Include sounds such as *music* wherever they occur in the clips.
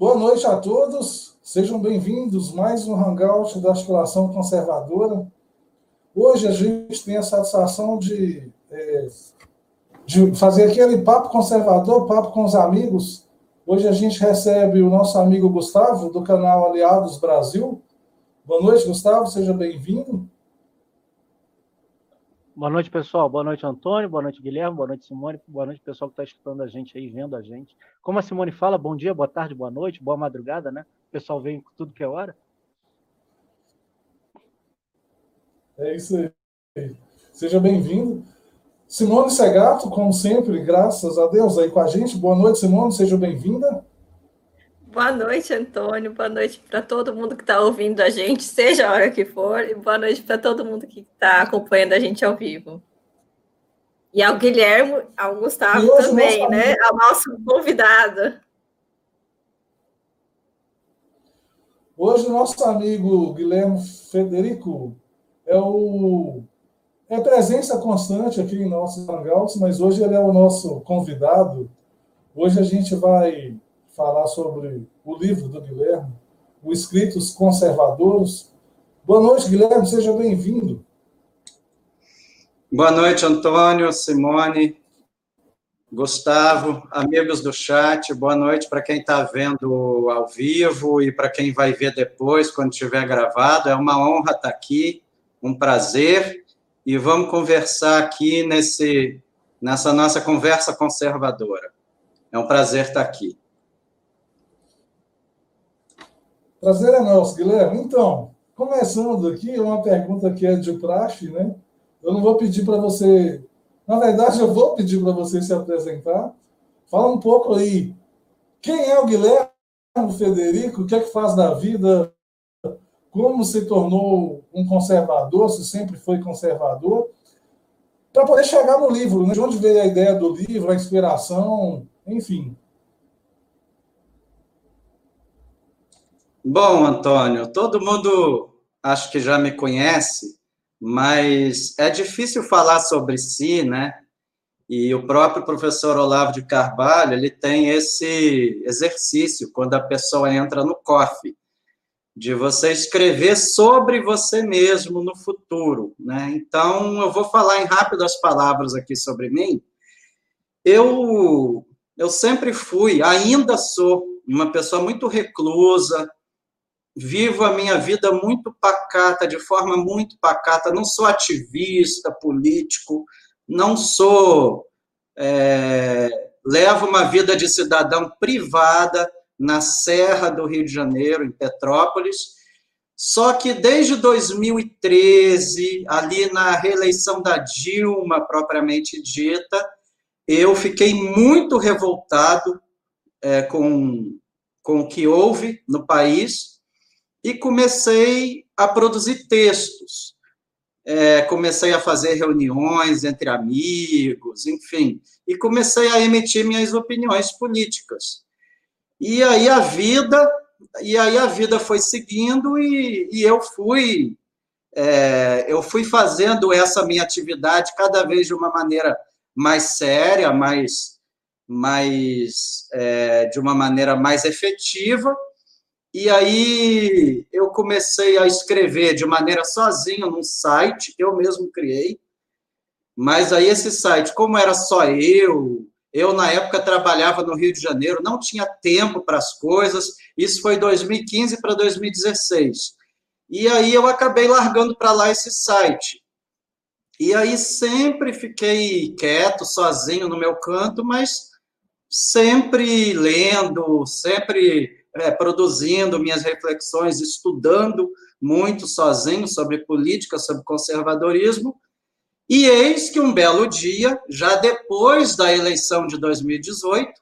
Boa noite a todos, sejam bem-vindos mais um Hangout da Articulação Conservadora. Hoje a gente tem a satisfação de, é, de fazer aquele papo conservador, papo com os amigos. Hoje a gente recebe o nosso amigo Gustavo, do canal Aliados Brasil. Boa noite, Gustavo, seja bem-vindo. Boa noite, pessoal. Boa noite, Antônio. Boa noite, Guilherme. Boa noite, Simone. Boa noite, pessoal que está escutando a gente aí, vendo a gente. Como a Simone fala, bom dia, boa tarde, boa noite, boa madrugada, né? O pessoal vem com tudo que é hora. É isso aí. Seja bem-vindo. Simone Segato, como sempre, graças a Deus aí com a gente. Boa noite, Simone, seja bem-vinda. Boa noite, Antônio. Boa noite para todo mundo que está ouvindo a gente, seja a hora que for, e boa noite para todo mundo que está acompanhando a gente ao vivo. E ao Guilherme, ao Gustavo também, né? Ao nosso convidado. Hoje, o nosso amigo Guilherme Federico é o é presença constante aqui em nossos hangouts, mas hoje ele é o nosso convidado. Hoje a gente vai falar sobre o livro do Guilherme, o Escritos Conservadores. Boa noite, Guilherme, seja bem-vindo. Boa noite, Antônio, Simone, Gustavo, amigos do chat. Boa noite para quem está vendo ao vivo e para quem vai ver depois, quando tiver gravado. É uma honra estar tá aqui, um prazer. E vamos conversar aqui nesse, nessa nossa conversa conservadora. É um prazer estar tá aqui. Prazer é nosso, Guilherme. Então, começando aqui, uma pergunta que é de praxe, né? Eu não vou pedir para você. Na verdade, eu vou pedir para você se apresentar. Fala um pouco aí. Quem é o Guilherme Federico? O que é que faz da vida? Como se tornou um conservador? Se sempre foi conservador? Para poder chegar no livro, né? de onde veio a ideia do livro, a inspiração, enfim. Bom, Antônio, todo mundo acho que já me conhece, mas é difícil falar sobre si, né? E o próprio professor Olavo de Carvalho, ele tem esse exercício quando a pessoa entra no COF, de você escrever sobre você mesmo no futuro, né? Então, eu vou falar em rápidas palavras aqui sobre mim. Eu eu sempre fui, ainda sou uma pessoa muito reclusa, vivo a minha vida muito pacata, de forma muito pacata. Não sou ativista político, não sou. É, levo uma vida de cidadão privada na Serra do Rio de Janeiro, em Petrópolis. Só que desde 2013, ali na reeleição da Dilma, propriamente dita, eu fiquei muito revoltado é, com, com o que houve no país e comecei a produzir textos. É, comecei a fazer reuniões entre amigos, enfim, e comecei a emitir minhas opiniões políticas. E aí a vida, e aí a vida foi seguindo e, e eu fui é, eu fui fazendo essa minha atividade cada vez de uma maneira mais séria, mais, mais é, de uma maneira mais efetiva e aí eu comecei a escrever de maneira sozinho num site que eu mesmo criei. Mas aí esse site, como era só eu, eu na época trabalhava no Rio de Janeiro, não tinha tempo para as coisas. Isso foi 2015 para 2016. E aí eu acabei largando para lá esse site. E aí sempre fiquei quieto, sozinho no meu canto, mas sempre lendo, sempre é, produzindo minhas reflexões, estudando muito sozinho sobre política, sobre conservadorismo. E eis que um belo dia, já depois da eleição de 2018,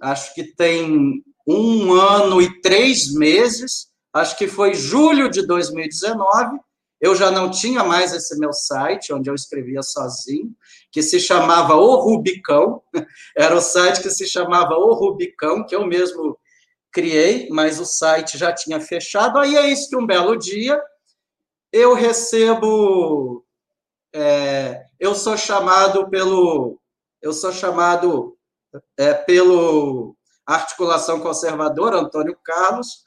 acho que tem um ano e três meses, acho que foi julho de 2019, eu já não tinha mais esse meu site, onde eu escrevia sozinho, que se chamava O Rubicão, *laughs* era o site que se chamava O Rubicão, que eu mesmo criei, mas o site já tinha fechado. Aí é isso que um belo dia eu recebo, é, eu sou chamado pelo, eu sou chamado é, pelo articulação conservadora, Antônio Carlos,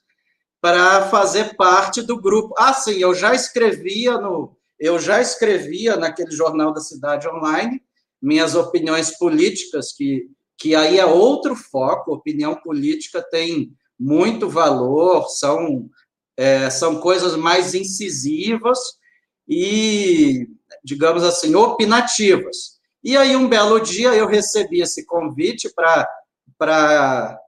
para fazer parte do grupo. Ah, sim, eu já escrevia no, eu já escrevia naquele jornal da Cidade Online minhas opiniões políticas, que, que aí é outro foco. Opinião política tem muito valor, são é, são coisas mais incisivas e, digamos assim, opinativas. E aí, um belo dia, eu recebi esse convite para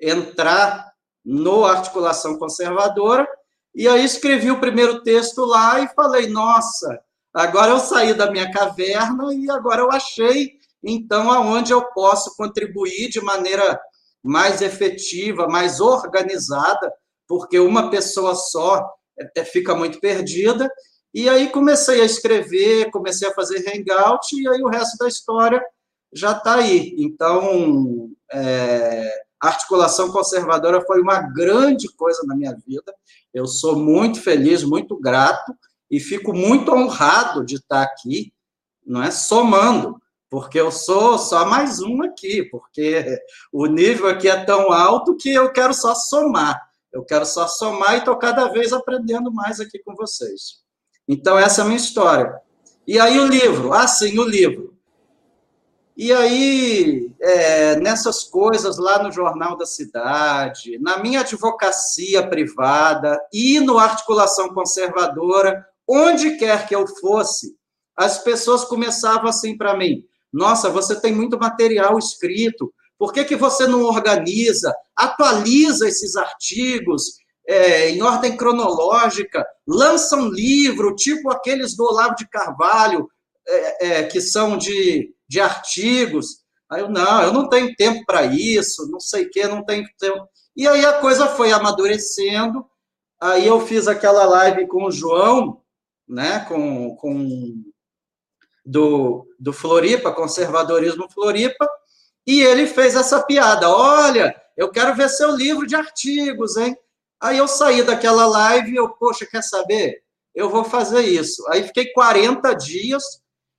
entrar no Articulação Conservadora, e aí escrevi o primeiro texto lá e falei, nossa, agora eu saí da minha caverna e agora eu achei, então, aonde eu posso contribuir de maneira mais efetiva, mais organizada, porque uma pessoa só é, fica muito perdida. E aí comecei a escrever, comecei a fazer hangout, e aí o resto da história já está aí. Então, é, a articulação conservadora foi uma grande coisa na minha vida. Eu sou muito feliz, muito grato, e fico muito honrado de estar aqui, não é somando, porque eu sou só mais um aqui, porque o nível aqui é tão alto que eu quero só somar. Eu quero só somar e estou cada vez aprendendo mais aqui com vocês. Então, essa é a minha história. E aí, o livro. Ah, sim, o livro. E aí, é, nessas coisas lá no Jornal da Cidade, na minha advocacia privada e no Articulação Conservadora, onde quer que eu fosse, as pessoas começavam assim para mim: nossa, você tem muito material escrito, por que, que você não organiza, atualiza esses artigos é, em ordem cronológica, lança um livro, tipo aqueles do Olavo de Carvalho, é, é, que são de, de artigos? Aí eu, não, eu não tenho tempo para isso, não sei o quê, não tenho tempo. E aí a coisa foi amadurecendo, aí eu fiz aquela live com o João, né, com, com do, do Floripa, Conservadorismo Floripa, e ele fez essa piada: olha, eu quero ver seu livro de artigos, hein? Aí eu saí daquela live e eu, poxa, quer saber? Eu vou fazer isso. Aí fiquei 40 dias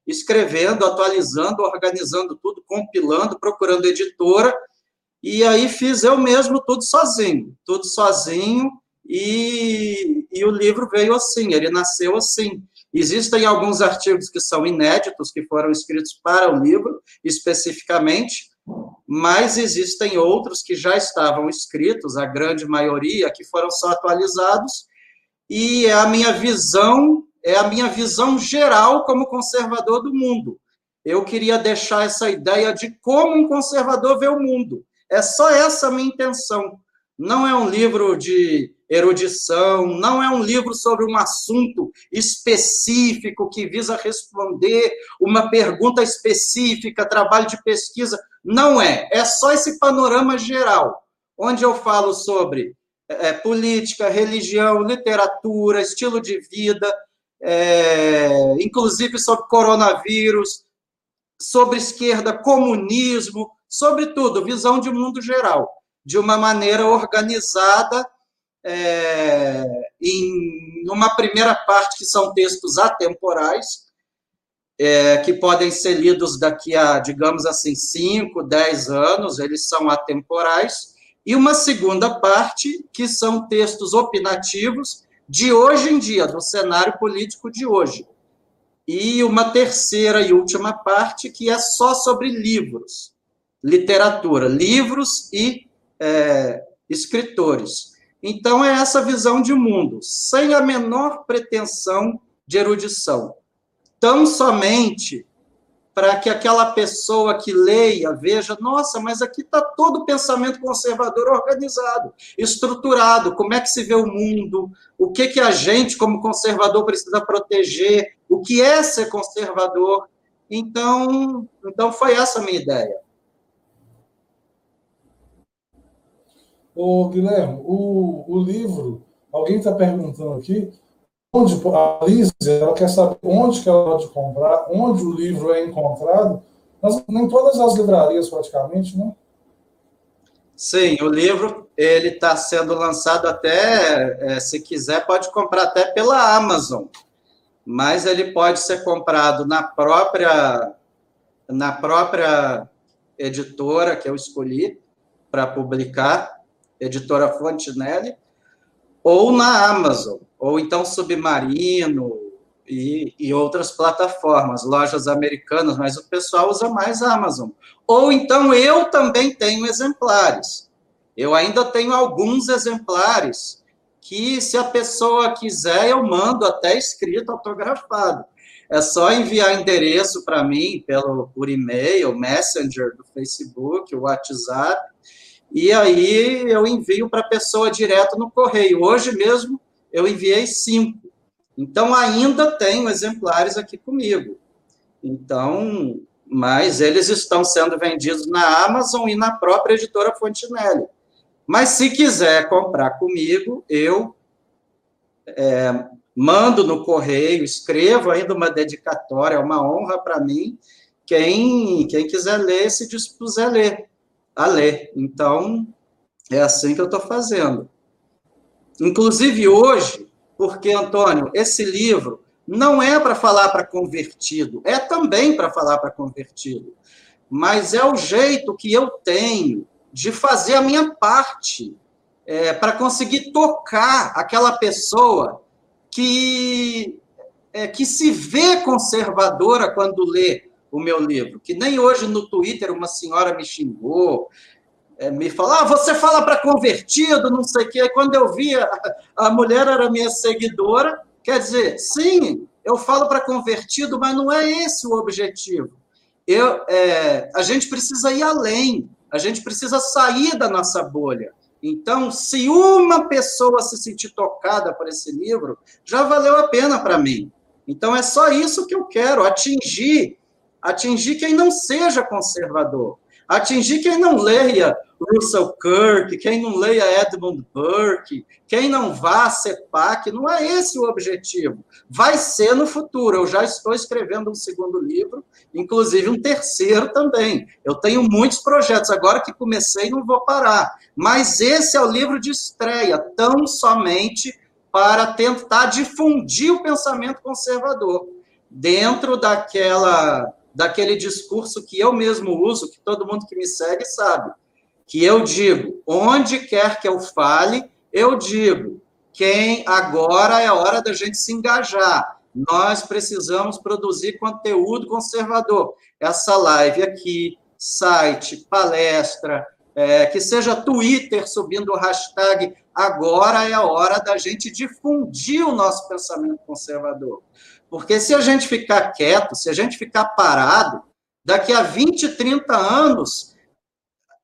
escrevendo, atualizando, organizando tudo, compilando, procurando editora, e aí fiz eu mesmo tudo sozinho, tudo sozinho, e, e o livro veio assim, ele nasceu assim. Existem alguns artigos que são inéditos, que foram escritos para o livro, especificamente, mas existem outros que já estavam escritos, a grande maioria, que foram só atualizados, e é a minha visão, é a minha visão geral como conservador do mundo. Eu queria deixar essa ideia de como um conservador vê o mundo. É só essa a minha intenção. Não é um livro de erudição, não é um livro sobre um assunto específico que visa responder uma pergunta específica, trabalho de pesquisa. Não é. É só esse panorama geral, onde eu falo sobre é, política, religião, literatura, estilo de vida, é, inclusive sobre coronavírus, sobre esquerda, comunismo, sobre tudo, visão de mundo geral, de uma maneira organizada é, em uma primeira parte, que são textos atemporais, é, que podem ser lidos daqui a, digamos assim, 5, 10 anos, eles são atemporais, e uma segunda parte, que são textos opinativos de hoje em dia, do cenário político de hoje. E uma terceira e última parte, que é só sobre livros, literatura, livros e é, escritores. Então, é essa visão de mundo, sem a menor pretensão de erudição. Tão somente para que aquela pessoa que leia veja, nossa, mas aqui está todo o pensamento conservador organizado, estruturado, como é que se vê o mundo, o que, que a gente, como conservador, precisa proteger, o que é ser conservador. Então, então foi essa a minha ideia. Ô, Guilherme, o, o livro, alguém está perguntando aqui, onde a Lízia, ela quer saber onde que ela pode comprar, onde o livro é encontrado, mas em todas as livrarias praticamente, né? Sim, o livro ele está sendo lançado até, é, se quiser, pode comprar até pela Amazon, mas ele pode ser comprado na própria na própria editora que eu escolhi, para publicar, editora Fontenelle, ou na Amazon, ou então Submarino e, e outras plataformas, lojas americanas, mas o pessoal usa mais Amazon. Ou então eu também tenho exemplares. Eu ainda tenho alguns exemplares que, se a pessoa quiser, eu mando até escrito, autografado. É só enviar endereço para mim pelo por e-mail, Messenger do Facebook, WhatsApp, e aí eu envio para a pessoa direto no correio. Hoje mesmo eu enviei cinco. Então ainda tenho exemplares aqui comigo. Então, mas eles estão sendo vendidos na Amazon e na própria editora Fontenelle. Mas se quiser comprar comigo, eu é, mando no correio, escrevo ainda uma dedicatória, é uma honra para mim. Quem, quem quiser ler, se dispuser a ler, a ler. Então, é assim que eu estou fazendo. Inclusive hoje, porque, Antônio, esse livro não é para falar para convertido, é também para falar para convertido, mas é o jeito que eu tenho de fazer a minha parte é, para conseguir tocar aquela pessoa que, é, que se vê conservadora quando lê o meu livro. Que nem hoje no Twitter uma senhora me xingou, é, me falou, ah, você fala para convertido, não sei o quê. Quando eu vi, a, a mulher era minha seguidora, quer dizer, sim, eu falo para convertido, mas não é esse o objetivo. Eu, é, a gente precisa ir além. A gente precisa sair da nossa bolha. Então, se uma pessoa se sentir tocada por esse livro, já valeu a pena para mim. Então, é só isso que eu quero, atingir, atingir quem não seja conservador, atingir quem não leia Russell Kirk, quem não leia Edmund Burke, quem não vá a CEPAC, não é esse o objetivo. Vai ser no futuro. Eu já estou escrevendo um segundo livro, inclusive um terceiro também. Eu tenho muitos projetos. Agora que comecei, não vou parar. Mas esse é o livro de estreia, tão somente para tentar difundir o pensamento conservador dentro daquela daquele discurso que eu mesmo uso, que todo mundo que me segue sabe que eu digo, onde quer que eu fale, eu digo, quem agora é a hora da gente se engajar. Nós precisamos produzir conteúdo conservador. Essa live aqui, site, palestra, é, que seja Twitter subindo o hashtag, agora é a hora da gente difundir o nosso pensamento conservador. Porque se a gente ficar quieto, se a gente ficar parado, daqui a 20, 30 anos,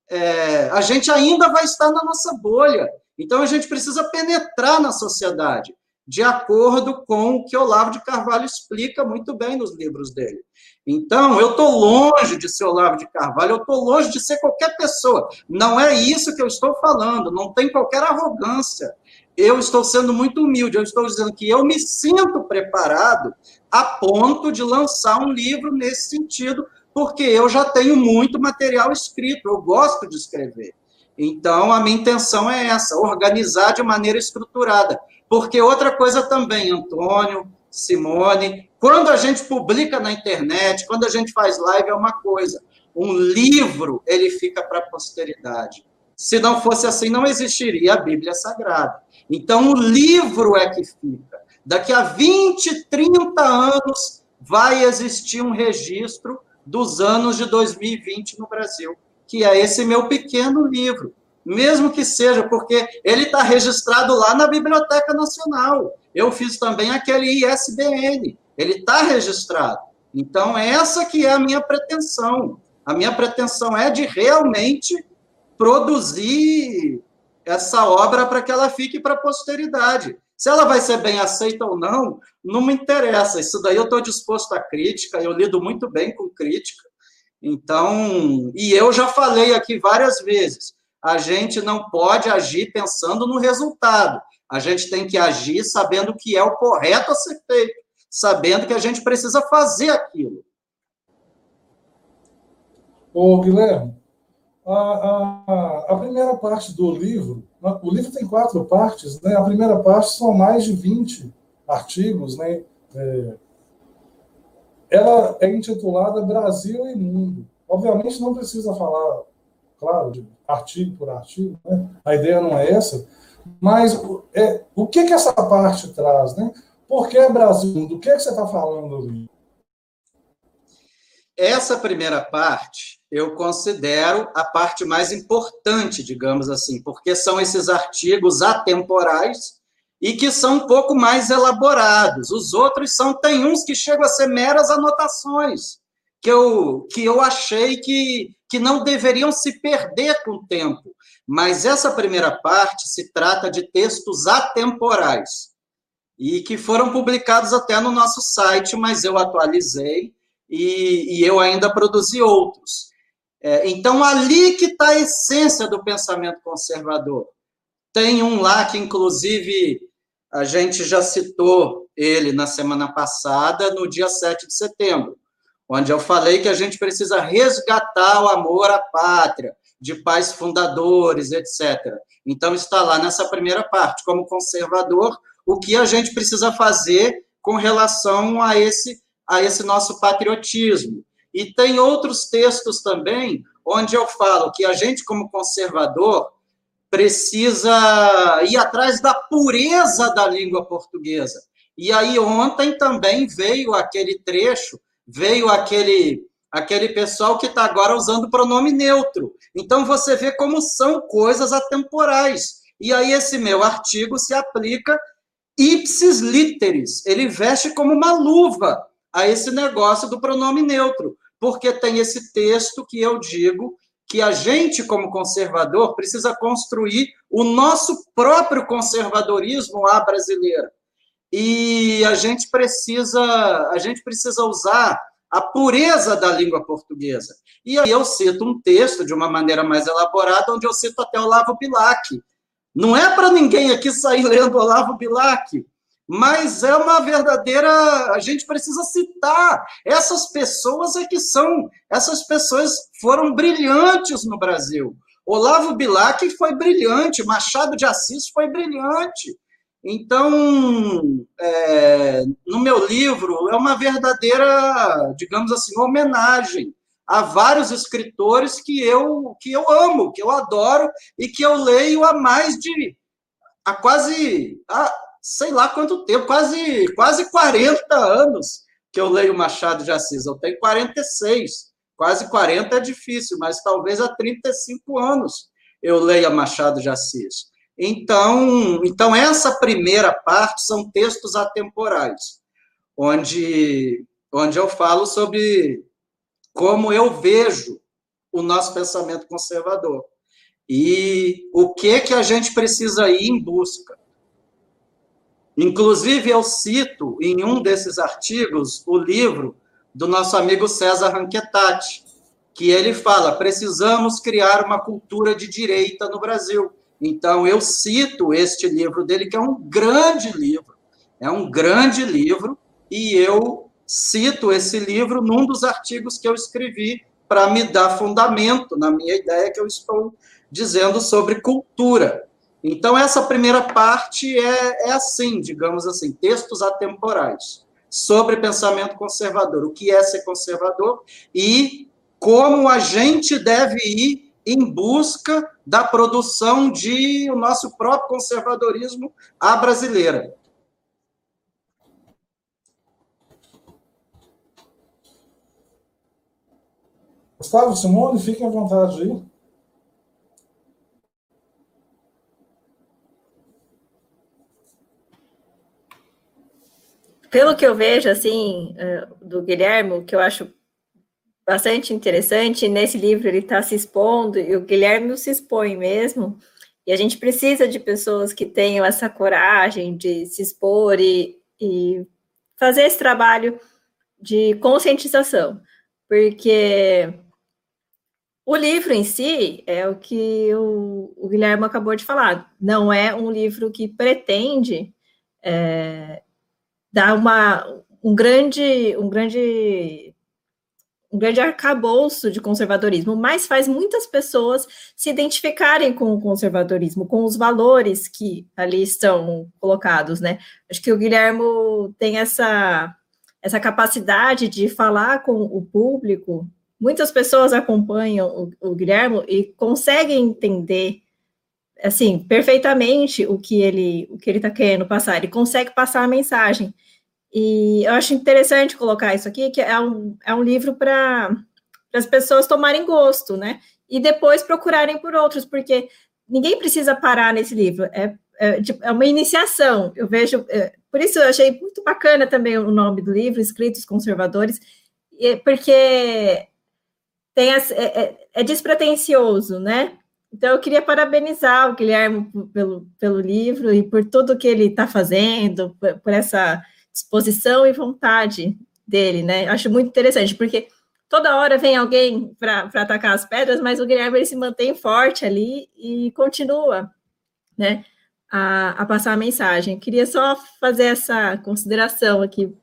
é, a gente ainda vai estar na nossa bolha. Então, a gente precisa penetrar na sociedade, de acordo com o que Olavo de Carvalho explica muito bem nos livros dele. Então, eu estou longe de ser Olavo de Carvalho, eu estou longe de ser qualquer pessoa. Não é isso que eu estou falando, não tem qualquer arrogância. Eu estou sendo muito humilde, eu estou dizendo que eu me sinto preparado a ponto de lançar um livro nesse sentido, porque eu já tenho muito material escrito, eu gosto de escrever. Então, a minha intenção é essa, organizar de maneira estruturada. Porque outra coisa também, Antônio, Simone, quando a gente publica na internet, quando a gente faz live, é uma coisa. Um livro, ele fica para a posteridade. Se não fosse assim, não existiria a Bíblia Sagrada. Então, o livro é que fica. Daqui a 20, 30 anos, vai existir um registro dos anos de 2020 no Brasil, que é esse meu pequeno livro. Mesmo que seja, porque ele está registrado lá na Biblioteca Nacional. Eu fiz também aquele ISBN, ele está registrado. Então, essa que é a minha pretensão. A minha pretensão é de realmente produzir essa obra para que ela fique para a posteridade. Se ela vai ser bem aceita ou não, não me interessa. Isso daí eu estou disposto à crítica, eu lido muito bem com crítica. Então, e eu já falei aqui várias vezes, a gente não pode agir pensando no resultado. A gente tem que agir sabendo que é o correto a ser feito, sabendo que a gente precisa fazer aquilo. Ô, Guilherme, a, a, a primeira parte do livro o livro tem quatro partes, né? A primeira parte são mais de 20 artigos, né? É, ela é intitulada Brasil e Mundo. Obviamente não precisa falar claro, de artigo por artigo, né? a ideia não é essa, mas é, o que, que essa parte traz? Né? Por que Brasil? Do que, que você está falando ali? Essa primeira parte eu considero a parte mais importante, digamos assim, porque são esses artigos atemporais e que são um pouco mais elaborados. Os outros são, tem uns que chegam a ser meras anotações, que eu, que eu achei que, que não deveriam se perder com o tempo. Mas essa primeira parte se trata de textos atemporais e que foram publicados até no nosso site, mas eu atualizei e, e eu ainda produzi outros. É, então, ali que está a essência do pensamento conservador. Tem um lá que, inclusive, a gente já citou ele na semana passada, no dia 7 de setembro, onde eu falei que a gente precisa resgatar o amor à pátria, de pais fundadores, etc. Então, está lá nessa primeira parte, como conservador, o que a gente precisa fazer com relação a esse, a esse nosso patriotismo. E tem outros textos também onde eu falo que a gente, como conservador, precisa ir atrás da pureza da língua portuguesa. E aí ontem também veio aquele trecho, veio aquele aquele pessoal que está agora usando o pronome neutro. Então você vê como são coisas atemporais. E aí esse meu artigo se aplica ipsis literis, ele veste como uma luva a esse negócio do pronome neutro porque tem esse texto que eu digo que a gente, como conservador, precisa construir o nosso próprio conservadorismo à brasileira. E a gente precisa, a gente precisa usar a pureza da língua portuguesa. E aí eu cito um texto de uma maneira mais elaborada, onde eu cito até Olavo Bilac. Não é para ninguém aqui sair lendo Olavo Bilac, mas é uma verdadeira. A gente precisa citar. Essas pessoas é que são. Essas pessoas foram brilhantes no Brasil. Olavo Bilac foi brilhante, Machado de Assis foi brilhante. Então, é, no meu livro, é uma verdadeira, digamos assim, homenagem a vários escritores que eu, que eu amo, que eu adoro e que eu leio há mais de. há quase. Há, sei lá quanto tempo, quase, quase 40 anos que eu leio Machado de Assis. Eu tenho 46, quase 40 é difícil, mas talvez há 35 anos eu leia Machado de Assis. Então, então essa primeira parte são textos atemporais, onde, onde eu falo sobre como eu vejo o nosso pensamento conservador e o que que a gente precisa ir em busca. Inclusive, eu cito em um desses artigos o livro do nosso amigo César Ranquetati, que ele fala: precisamos criar uma cultura de direita no Brasil. Então, eu cito este livro dele, que é um grande livro, é um grande livro, e eu cito esse livro num dos artigos que eu escrevi para me dar fundamento na minha ideia que eu estou dizendo sobre cultura. Então, essa primeira parte é, é assim, digamos assim, textos atemporais sobre pensamento conservador, o que é ser conservador e como a gente deve ir em busca da produção de o nosso próprio conservadorismo à brasileira. Gustavo Simone, fique à vontade aí. pelo que eu vejo, assim, é, do Guilherme, que eu acho bastante interessante, nesse livro ele está se expondo, e o Guilherme se expõe mesmo, e a gente precisa de pessoas que tenham essa coragem de se expor e, e fazer esse trabalho de conscientização, porque o livro em si é o que o, o Guilherme acabou de falar, não é um livro que pretende é, dá uma, um grande, um grande um grande arcabouço de conservadorismo, mas faz muitas pessoas se identificarem com o conservadorismo, com os valores que ali estão colocados, né? Acho que o Guilhermo tem essa, essa capacidade de falar com o público muitas pessoas acompanham o, o Guilherme e conseguem entender assim perfeitamente o que ele o que ele está querendo passar. Ele consegue passar a mensagem. E eu acho interessante colocar isso aqui, que é um, é um livro para as pessoas tomarem gosto, né? E depois procurarem por outros, porque ninguém precisa parar nesse livro. É, é, tipo, é uma iniciação. Eu vejo. É, por isso eu achei muito bacana também o nome do livro, Escritos Conservadores, porque tem as, é, é, é despretensioso, né? Então, eu queria parabenizar o Guilherme pelo, pelo livro e por tudo que ele está fazendo, por, por, essa disposição e vontade dele, né? Acho muito interessante, porque toda hora vem alguém para atacar as pedras, mas o Guilherme ele se mantém forte ali e continua, né? A, a passar a mensagem. Queria só fazer essa consideração aqui,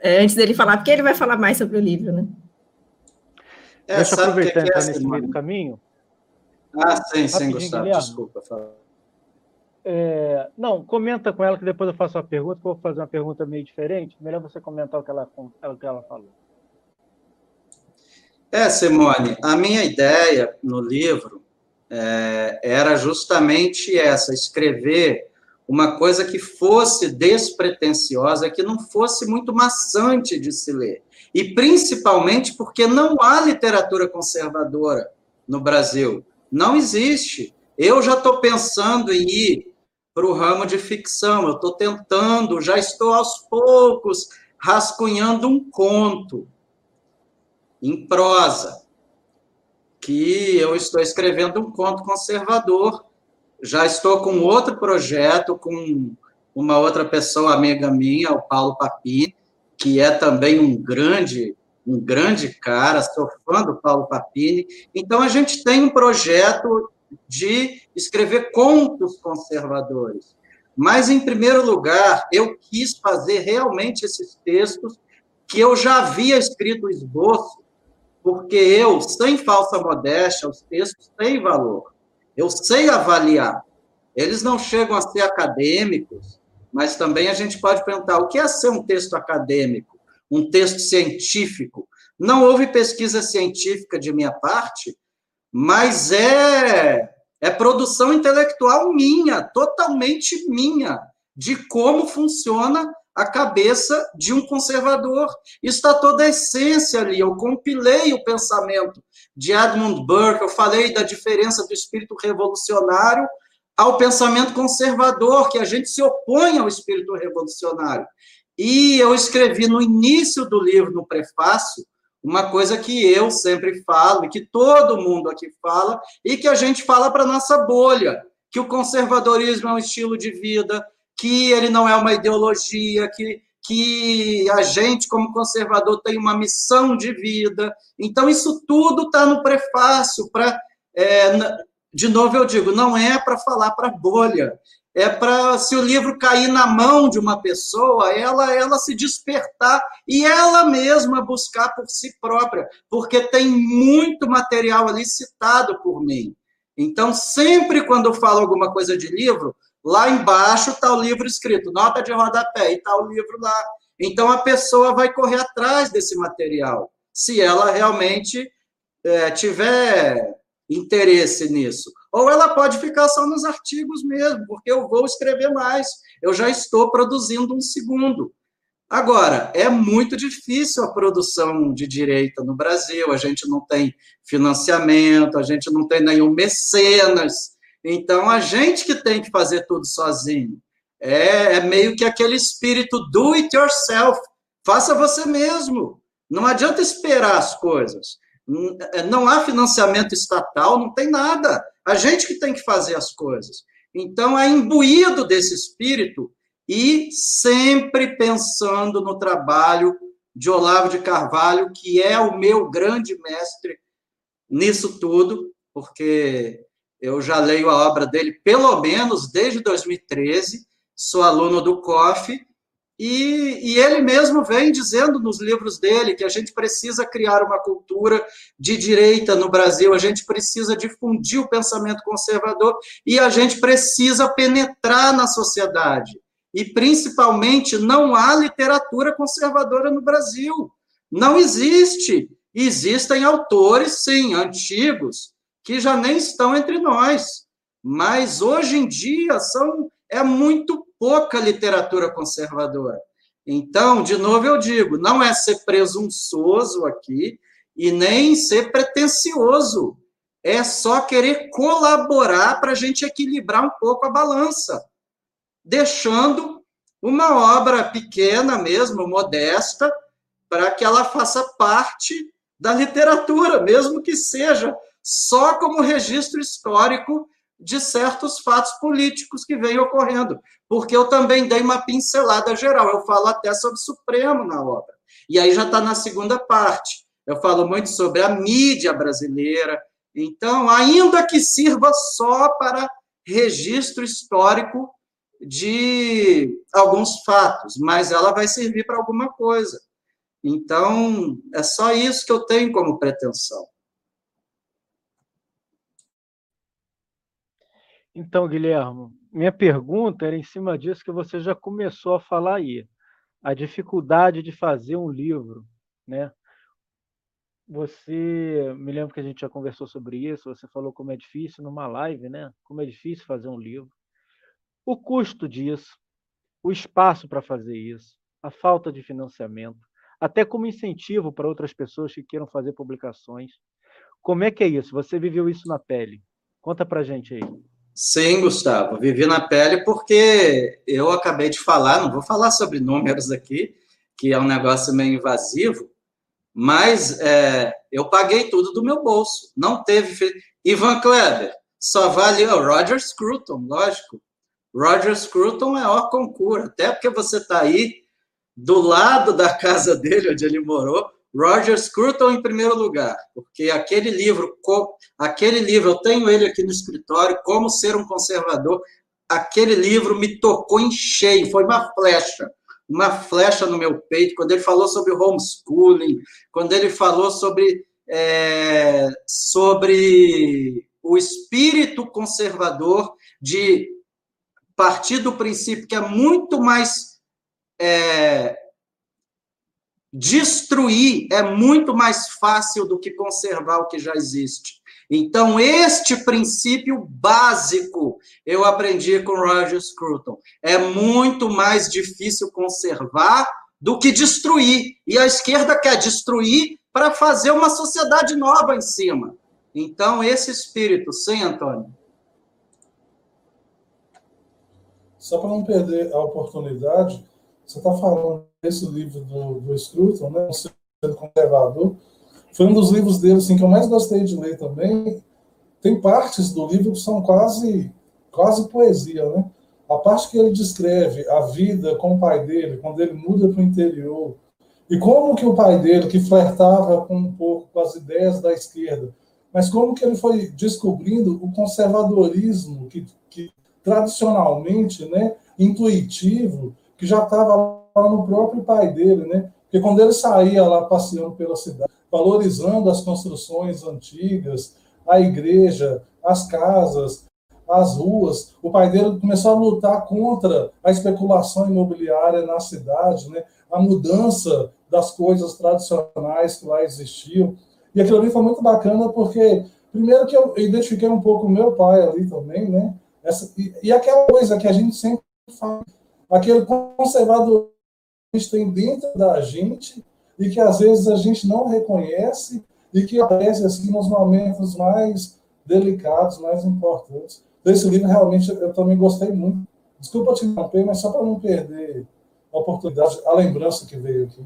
é, antes dele falar, porque ele vai falar mais sobre o livro, né? É, Deixa eu aproveitar que é nesse meio do caminho. Ah, sim, sim, Gustavo, Guilherme. desculpa. Fala. É, não, comenta com ela que depois eu faço uma pergunta, que eu vou fazer uma pergunta meio diferente. Melhor você comentar o que ela, o que ela falou. É, Simone, a minha ideia no livro é, era justamente essa: escrever uma coisa que fosse despretensiosa, que não fosse muito maçante de se ler. E principalmente porque não há literatura conservadora no Brasil. Não existe. Eu já estou pensando em ir para o ramo de ficção, eu estou tentando, já estou aos poucos rascunhando um conto em prosa, que eu estou escrevendo um conto conservador. Já estou com outro projeto, com uma outra pessoa amiga minha, o Paulo Papini, que é também um grande um grande cara, sou fã do Paulo Papini. Então, a gente tem um projeto de escrever contos conservadores. Mas, em primeiro lugar, eu quis fazer realmente esses textos que eu já havia escrito esboço, porque eu, sem falsa modéstia, os textos têm valor. Eu sei avaliar. Eles não chegam a ser acadêmicos, mas também a gente pode perguntar o que é ser um texto acadêmico, um texto científico. Não houve pesquisa científica de minha parte, mas é é produção intelectual minha, totalmente minha, de como funciona a cabeça de um conservador. Está toda a essência ali. Eu compilei o pensamento de Edmund Burke, eu falei da diferença do espírito revolucionário ao pensamento conservador, que a gente se opõe ao espírito revolucionário. E eu escrevi no início do livro, no prefácio, uma coisa que eu sempre falo, e que todo mundo aqui fala, e que a gente fala para nossa bolha, que o conservadorismo é um estilo de vida, que ele não é uma ideologia, que, que a gente, como conservador, tem uma missão de vida. Então, isso tudo está no prefácio, para. É, de novo eu digo, não é para falar para bolha, é para se o livro cair na mão de uma pessoa, ela ela se despertar e ela mesma buscar por si própria, porque tem muito material ali citado por mim. Então, sempre quando eu falo alguma coisa de livro, lá embaixo está o livro escrito, nota de rodapé, e está o livro lá. Então, a pessoa vai correr atrás desse material, se ela realmente é, tiver interesse nisso. Ou ela pode ficar só nos artigos mesmo, porque eu vou escrever mais. Eu já estou produzindo um segundo. Agora, é muito difícil a produção de direita no Brasil, a gente não tem financiamento, a gente não tem nenhum mecenas, então a gente que tem que fazer tudo sozinho. É, é meio que aquele espírito do it yourself, faça você mesmo. Não adianta esperar as coisas. É, não há financiamento estatal, não tem nada. A gente que tem que fazer as coisas. Então, é imbuído desse espírito e sempre pensando no trabalho de Olavo de Carvalho, que é o meu grande mestre nisso tudo, porque eu já leio a obra dele pelo menos desde 2013, sou aluno do COF, e, e, ele mesmo vem dizendo nos livros dele que a gente precisa criar uma cultura de direita no Brasil, a gente precisa difundir o pensamento conservador e a gente precisa penetrar na sociedade. E, principalmente, não há literatura conservadora no Brasil. Não existe. Existem autores, sim, antigos, que já nem estão entre nós, mas hoje em dia são é muito pouca literatura conservadora. Então, de novo eu digo, não é ser presunçoso aqui e nem ser pretensioso. É só querer colaborar para a gente equilibrar um pouco a balança, deixando uma obra pequena mesmo, modesta, para que ela faça parte da literatura, mesmo que seja só como registro histórico de certos fatos políticos que vêm ocorrendo, porque eu também dei uma pincelada geral, eu falo até sobre Supremo na obra, e aí já está na segunda parte, eu falo muito sobre a mídia brasileira, então, ainda que sirva só para registro histórico de alguns fatos, mas ela vai servir para alguma coisa. Então, é só isso que eu tenho como pretensão. Então, Guilherme, minha pergunta era em cima disso que você já começou a falar aí. A dificuldade de fazer um livro, né? Você, me lembro que a gente já conversou sobre isso, você falou como é difícil numa live, né? Como é difícil fazer um livro. O custo disso, o espaço para fazer isso, a falta de financiamento, até como incentivo para outras pessoas que queiram fazer publicações. Como é que é isso? Você viveu isso na pele? Conta para gente aí. Sim, Gustavo, vivi na pele porque eu acabei de falar, não vou falar sobre números aqui, que é um negócio meio invasivo, mas é, eu paguei tudo do meu bolso. Não teve. Ivan Kleber, só vale o Roger Scruton, lógico. Roger Scruton é o concurso, até porque você está aí do lado da casa dele, onde ele morou, Roger Scruton em primeiro lugar, porque aquele livro, aquele livro, eu tenho ele aqui no escritório, Como Ser um Conservador, aquele livro me tocou em cheio, foi uma flecha, uma flecha no meu peito, quando ele falou sobre homeschooling, quando ele falou sobre, é, sobre o espírito conservador de partir do princípio que é muito mais é, Destruir é muito mais fácil do que conservar o que já existe. Então, este princípio básico eu aprendi com Roger Scruton. É muito mais difícil conservar do que destruir. E a esquerda quer destruir para fazer uma sociedade nova em cima. Então, esse espírito, sim, Antônio? Só para não perder a oportunidade, você está falando desse livro do, do Scruton, né, O Sendo Conservador, foi um dos livros dele assim, que eu mais gostei de ler também. Tem partes do livro que são quase, quase poesia, né? A parte que ele descreve a vida com o pai dele, quando ele muda para o interior, e como que o pai dele, que flertava com um pouco com as ideias da esquerda, mas como que ele foi descobrindo o conservadorismo que, que tradicionalmente, né, intuitivo, que já estava no próprio pai dele, né? Porque quando ele saía lá passeando pela cidade, valorizando as construções antigas, a igreja, as casas, as ruas, o pai dele começou a lutar contra a especulação imobiliária na cidade, né? A mudança das coisas tradicionais que lá existiam. E aquilo ali foi muito bacana porque primeiro que eu identifiquei um pouco o meu pai ali também, né? Essa, e, e aquela coisa que a gente sempre fala, aquele conservador gente tem dentro da gente e que às vezes a gente não reconhece e que aparece assim nos momentos mais delicados, mais importantes. Desse livro, realmente, eu também gostei muito. Desculpa te interromper, mas só para não perder a oportunidade, a lembrança que veio aqui.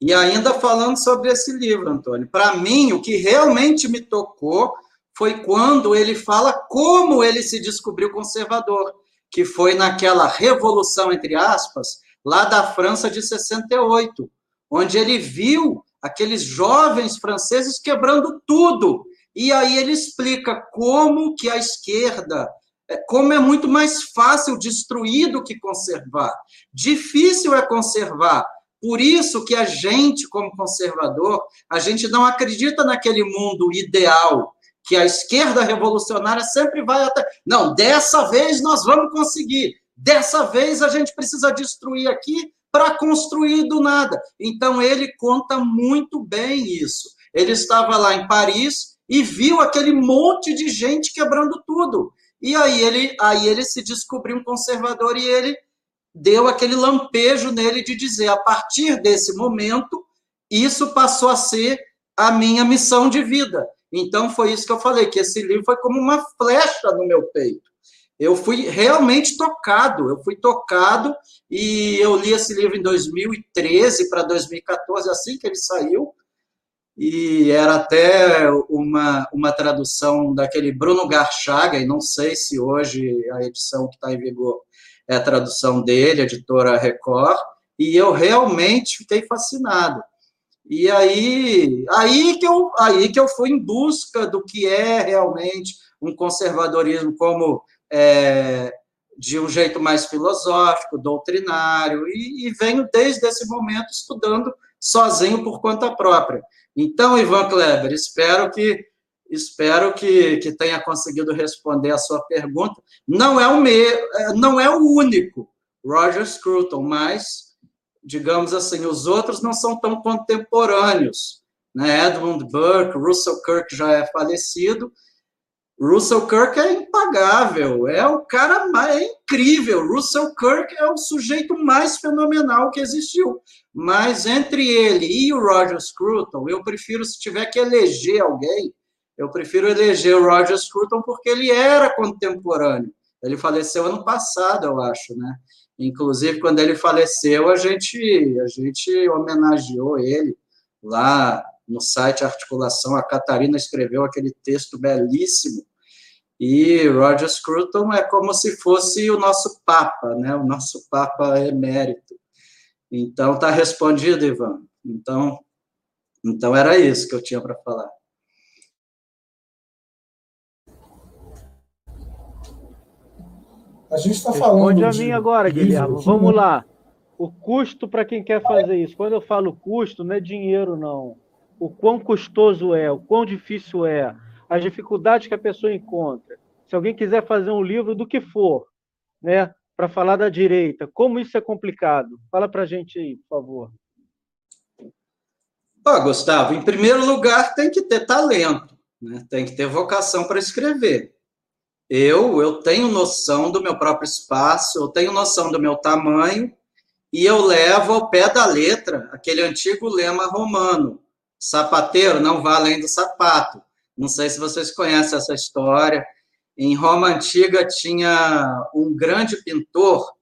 E ainda falando sobre esse livro, Antônio, para mim, o que realmente me tocou foi quando ele fala como ele se descobriu conservador que foi naquela revolução, entre aspas, lá da França de 68, onde ele viu aqueles jovens franceses quebrando tudo. E aí ele explica como que a esquerda, é, como é muito mais fácil destruir do que conservar. Difícil é conservar. Por isso que a gente, como conservador, a gente não acredita naquele mundo ideal que a esquerda revolucionária sempre vai até. Não, dessa vez nós vamos conseguir. Dessa vez a gente precisa destruir aqui para construir do nada. Então, ele conta muito bem isso. Ele estava lá em Paris e viu aquele monte de gente quebrando tudo. E aí ele, aí ele se descobriu um conservador e ele deu aquele lampejo nele de dizer: a partir desse momento, isso passou a ser a minha missão de vida. Então foi isso que eu falei, que esse livro foi como uma flecha no meu peito. Eu fui realmente tocado, eu fui tocado e eu li esse livro em 2013 para 2014, assim que ele saiu, e era até uma, uma tradução daquele Bruno Garchaga, e não sei se hoje a edição que está em vigor é a tradução dele, editora Record, e eu realmente fiquei fascinado. E aí, aí, que eu, aí que eu fui em busca do que é realmente um conservadorismo como é, de um jeito mais filosófico, doutrinário, e, e venho desde esse momento estudando sozinho por conta própria. Então, Ivan Kleber, espero que espero que, que tenha conseguido responder a sua pergunta. Não é o me, é, não é o único Roger Scruton, mas digamos assim, os outros não são tão contemporâneos. Né? Edmund Burke, Russell Kirk já é falecido. Russell Kirk é impagável, é o cara mais é incrível. Russell Kirk é o sujeito mais fenomenal que existiu. Mas entre ele e o Roger Scruton, eu prefiro, se tiver que eleger alguém, eu prefiro eleger o Roger Scruton porque ele era contemporâneo. Ele faleceu ano passado, eu acho, né? Inclusive, quando ele faleceu, a gente, a gente homenageou ele lá no site Articulação. A Catarina escreveu aquele texto belíssimo. E Roger Scruton é como se fosse o nosso Papa, né? o nosso Papa emérito. Então, está respondido, Ivan. Então, então, era isso que eu tinha para falar. A gente está falando. Responde a mim agora, Guilherme. Vamos lá. O custo para quem quer fazer isso. Quando eu falo custo, não é dinheiro, não. O quão custoso é, o quão difícil é, as dificuldades que a pessoa encontra. Se alguém quiser fazer um livro do que for, né, para falar da direita, como isso é complicado? Fala para a gente aí, por favor. Ah, Gustavo, em primeiro lugar, tem que ter talento, né? tem que ter vocação para escrever. Eu, eu tenho noção do meu próprio espaço, eu tenho noção do meu tamanho, e eu levo ao pé da letra aquele antigo lema romano: sapateiro não vai além do sapato. Não sei se vocês conhecem essa história. Em Roma antiga tinha um grande pintor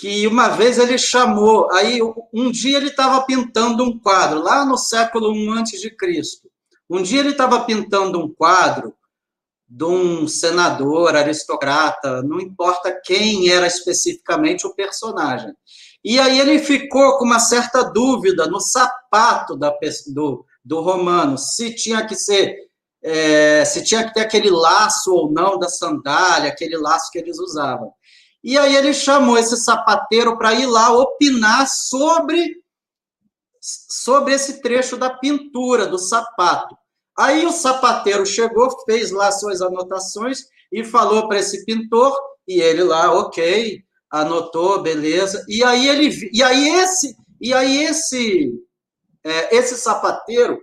que uma vez ele chamou, aí um dia ele estava pintando um quadro lá no século I antes de Cristo. Um dia ele estava pintando um quadro de um senador, aristocrata, não importa quem era especificamente o personagem. E aí ele ficou com uma certa dúvida no sapato da, do, do romano, se tinha que ser, é, se tinha que ter aquele laço ou não da sandália, aquele laço que eles usavam. E aí ele chamou esse sapateiro para ir lá opinar sobre, sobre esse trecho da pintura do sapato. Aí o sapateiro chegou, fez lá suas anotações e falou para esse pintor, e ele lá, ok, anotou, beleza. E aí ele, e aí esse, e aí esse, é, esse sapateiro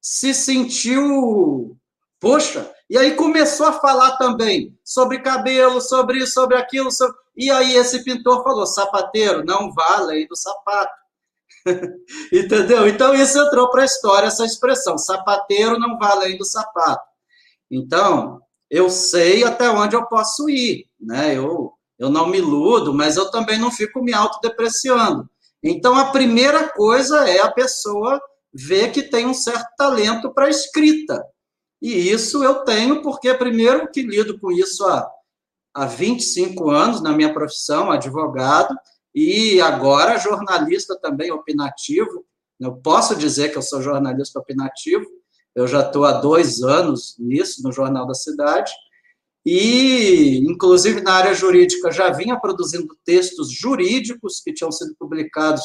se sentiu, poxa, e aí começou a falar também sobre cabelo, sobre isso, sobre aquilo, sobre... e aí esse pintor falou, sapateiro, não vale do sapato. *laughs* Entendeu? Então, isso entrou para a história, essa expressão: sapateiro não vai além do sapato. Então, eu sei até onde eu posso ir, né? Eu, eu não me iludo, mas eu também não fico me autodepreciando. Então, a primeira coisa é a pessoa ver que tem um certo talento para escrita. E isso eu tenho porque, primeiro, que lido com isso há, há 25 anos na minha profissão, advogado, e agora jornalista também opinativo. Eu posso dizer que eu sou jornalista opinativo, eu já estou há dois anos nisso, no Jornal da Cidade, e, inclusive, na área jurídica, já vinha produzindo textos jurídicos que tinham sido publicados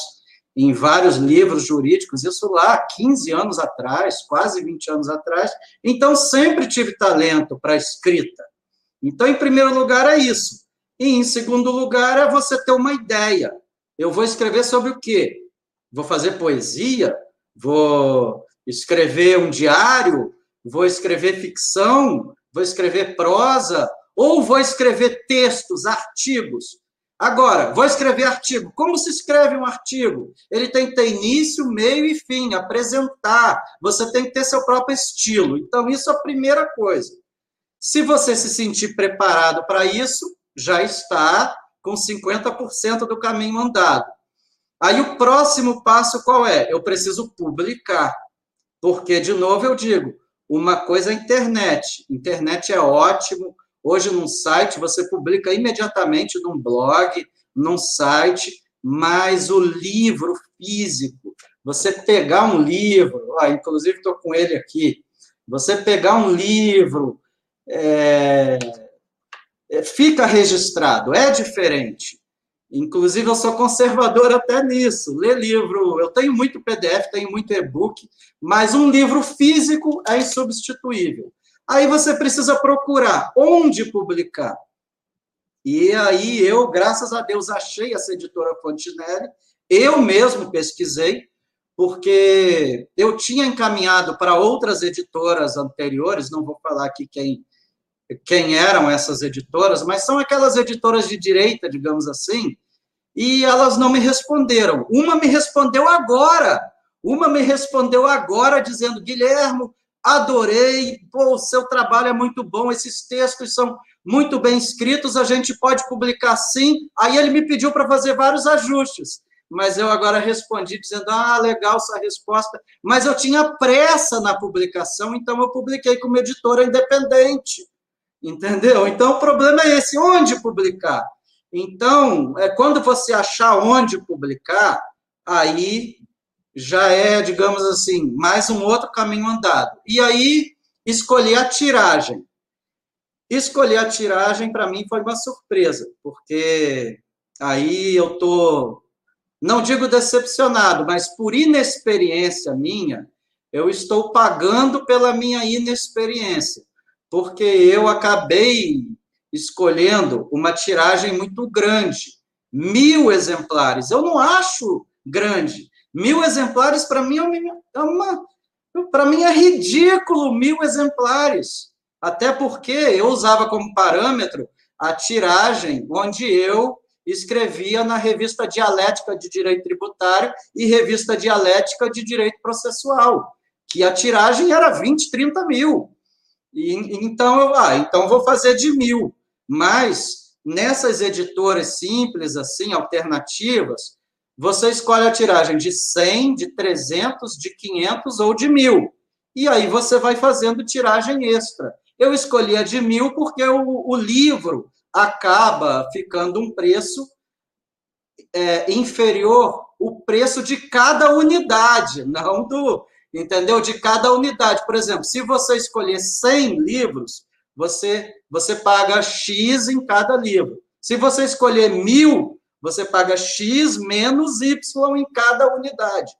em vários livros jurídicos, isso lá 15 anos atrás, quase 20 anos atrás. Então, sempre tive talento para escrita. Então, em primeiro lugar, é isso. E, em segundo lugar, é você ter uma ideia. Eu vou escrever sobre o quê? Vou fazer poesia? Vou escrever um diário? Vou escrever ficção? Vou escrever prosa? Ou vou escrever textos, artigos? Agora, vou escrever artigo. Como se escreve um artigo? Ele tem que ter início, meio e fim, apresentar. Você tem que ter seu próprio estilo. Então, isso é a primeira coisa. Se você se sentir preparado para isso, já está com 50% do caminho andado. Aí o próximo passo qual é? Eu preciso publicar. Porque, de novo, eu digo, uma coisa é a internet. Internet é ótimo, Hoje, num site, você publica imediatamente num blog, num site, mas o livro físico, você pegar um livro, ah, inclusive estou com ele aqui, você pegar um livro, é, é, fica registrado, é diferente. Inclusive, eu sou conservador até nisso. Ler livro, eu tenho muito PDF, tenho muito e-book, mas um livro físico é insubstituível. Aí você precisa procurar onde publicar. E aí eu, graças a Deus, achei essa editora Fontinelli. Eu mesmo pesquisei, porque eu tinha encaminhado para outras editoras anteriores, não vou falar aqui quem, quem eram essas editoras, mas são aquelas editoras de direita, digamos assim, e elas não me responderam. Uma me respondeu agora, uma me respondeu agora dizendo, Guilhermo, adorei, pô, o seu trabalho é muito bom, esses textos são muito bem escritos, a gente pode publicar sim. Aí ele me pediu para fazer vários ajustes, mas eu agora respondi dizendo: ah, legal sua resposta, mas eu tinha pressa na publicação, então eu publiquei como editora independente. Entendeu? Então o problema é esse: onde publicar? Então, é quando você achar onde publicar, aí já é, digamos assim, mais um outro caminho andado. E aí, escolher a tiragem. Escolher a tiragem, para mim, foi uma surpresa, porque aí eu tô, não digo decepcionado, mas por inexperiência minha, eu estou pagando pela minha inexperiência, porque eu acabei escolhendo uma tiragem muito grande, mil exemplares. Eu não acho grande, Mil exemplares, para mim, é uma. Para mim é ridículo mil exemplares. Até porque eu usava como parâmetro a tiragem onde eu escrevia na revista Dialética de Direito Tributário e revista Dialética de Direito Processual, que a tiragem era 20, 30 mil. E, então, eu, ah, então vou fazer de mil. Mas nessas editoras simples, assim, alternativas, você escolhe a tiragem de 100, de 300, de 500 ou de 1.000. E aí você vai fazendo tiragem extra. Eu escolhi a de 1.000 porque o, o livro acaba ficando um preço é, inferior o preço de cada unidade, não do, entendeu? De cada unidade. Por exemplo, se você escolher 100 livros, você você paga X em cada livro. Se você escolher mil, você paga X menos Y em cada unidade.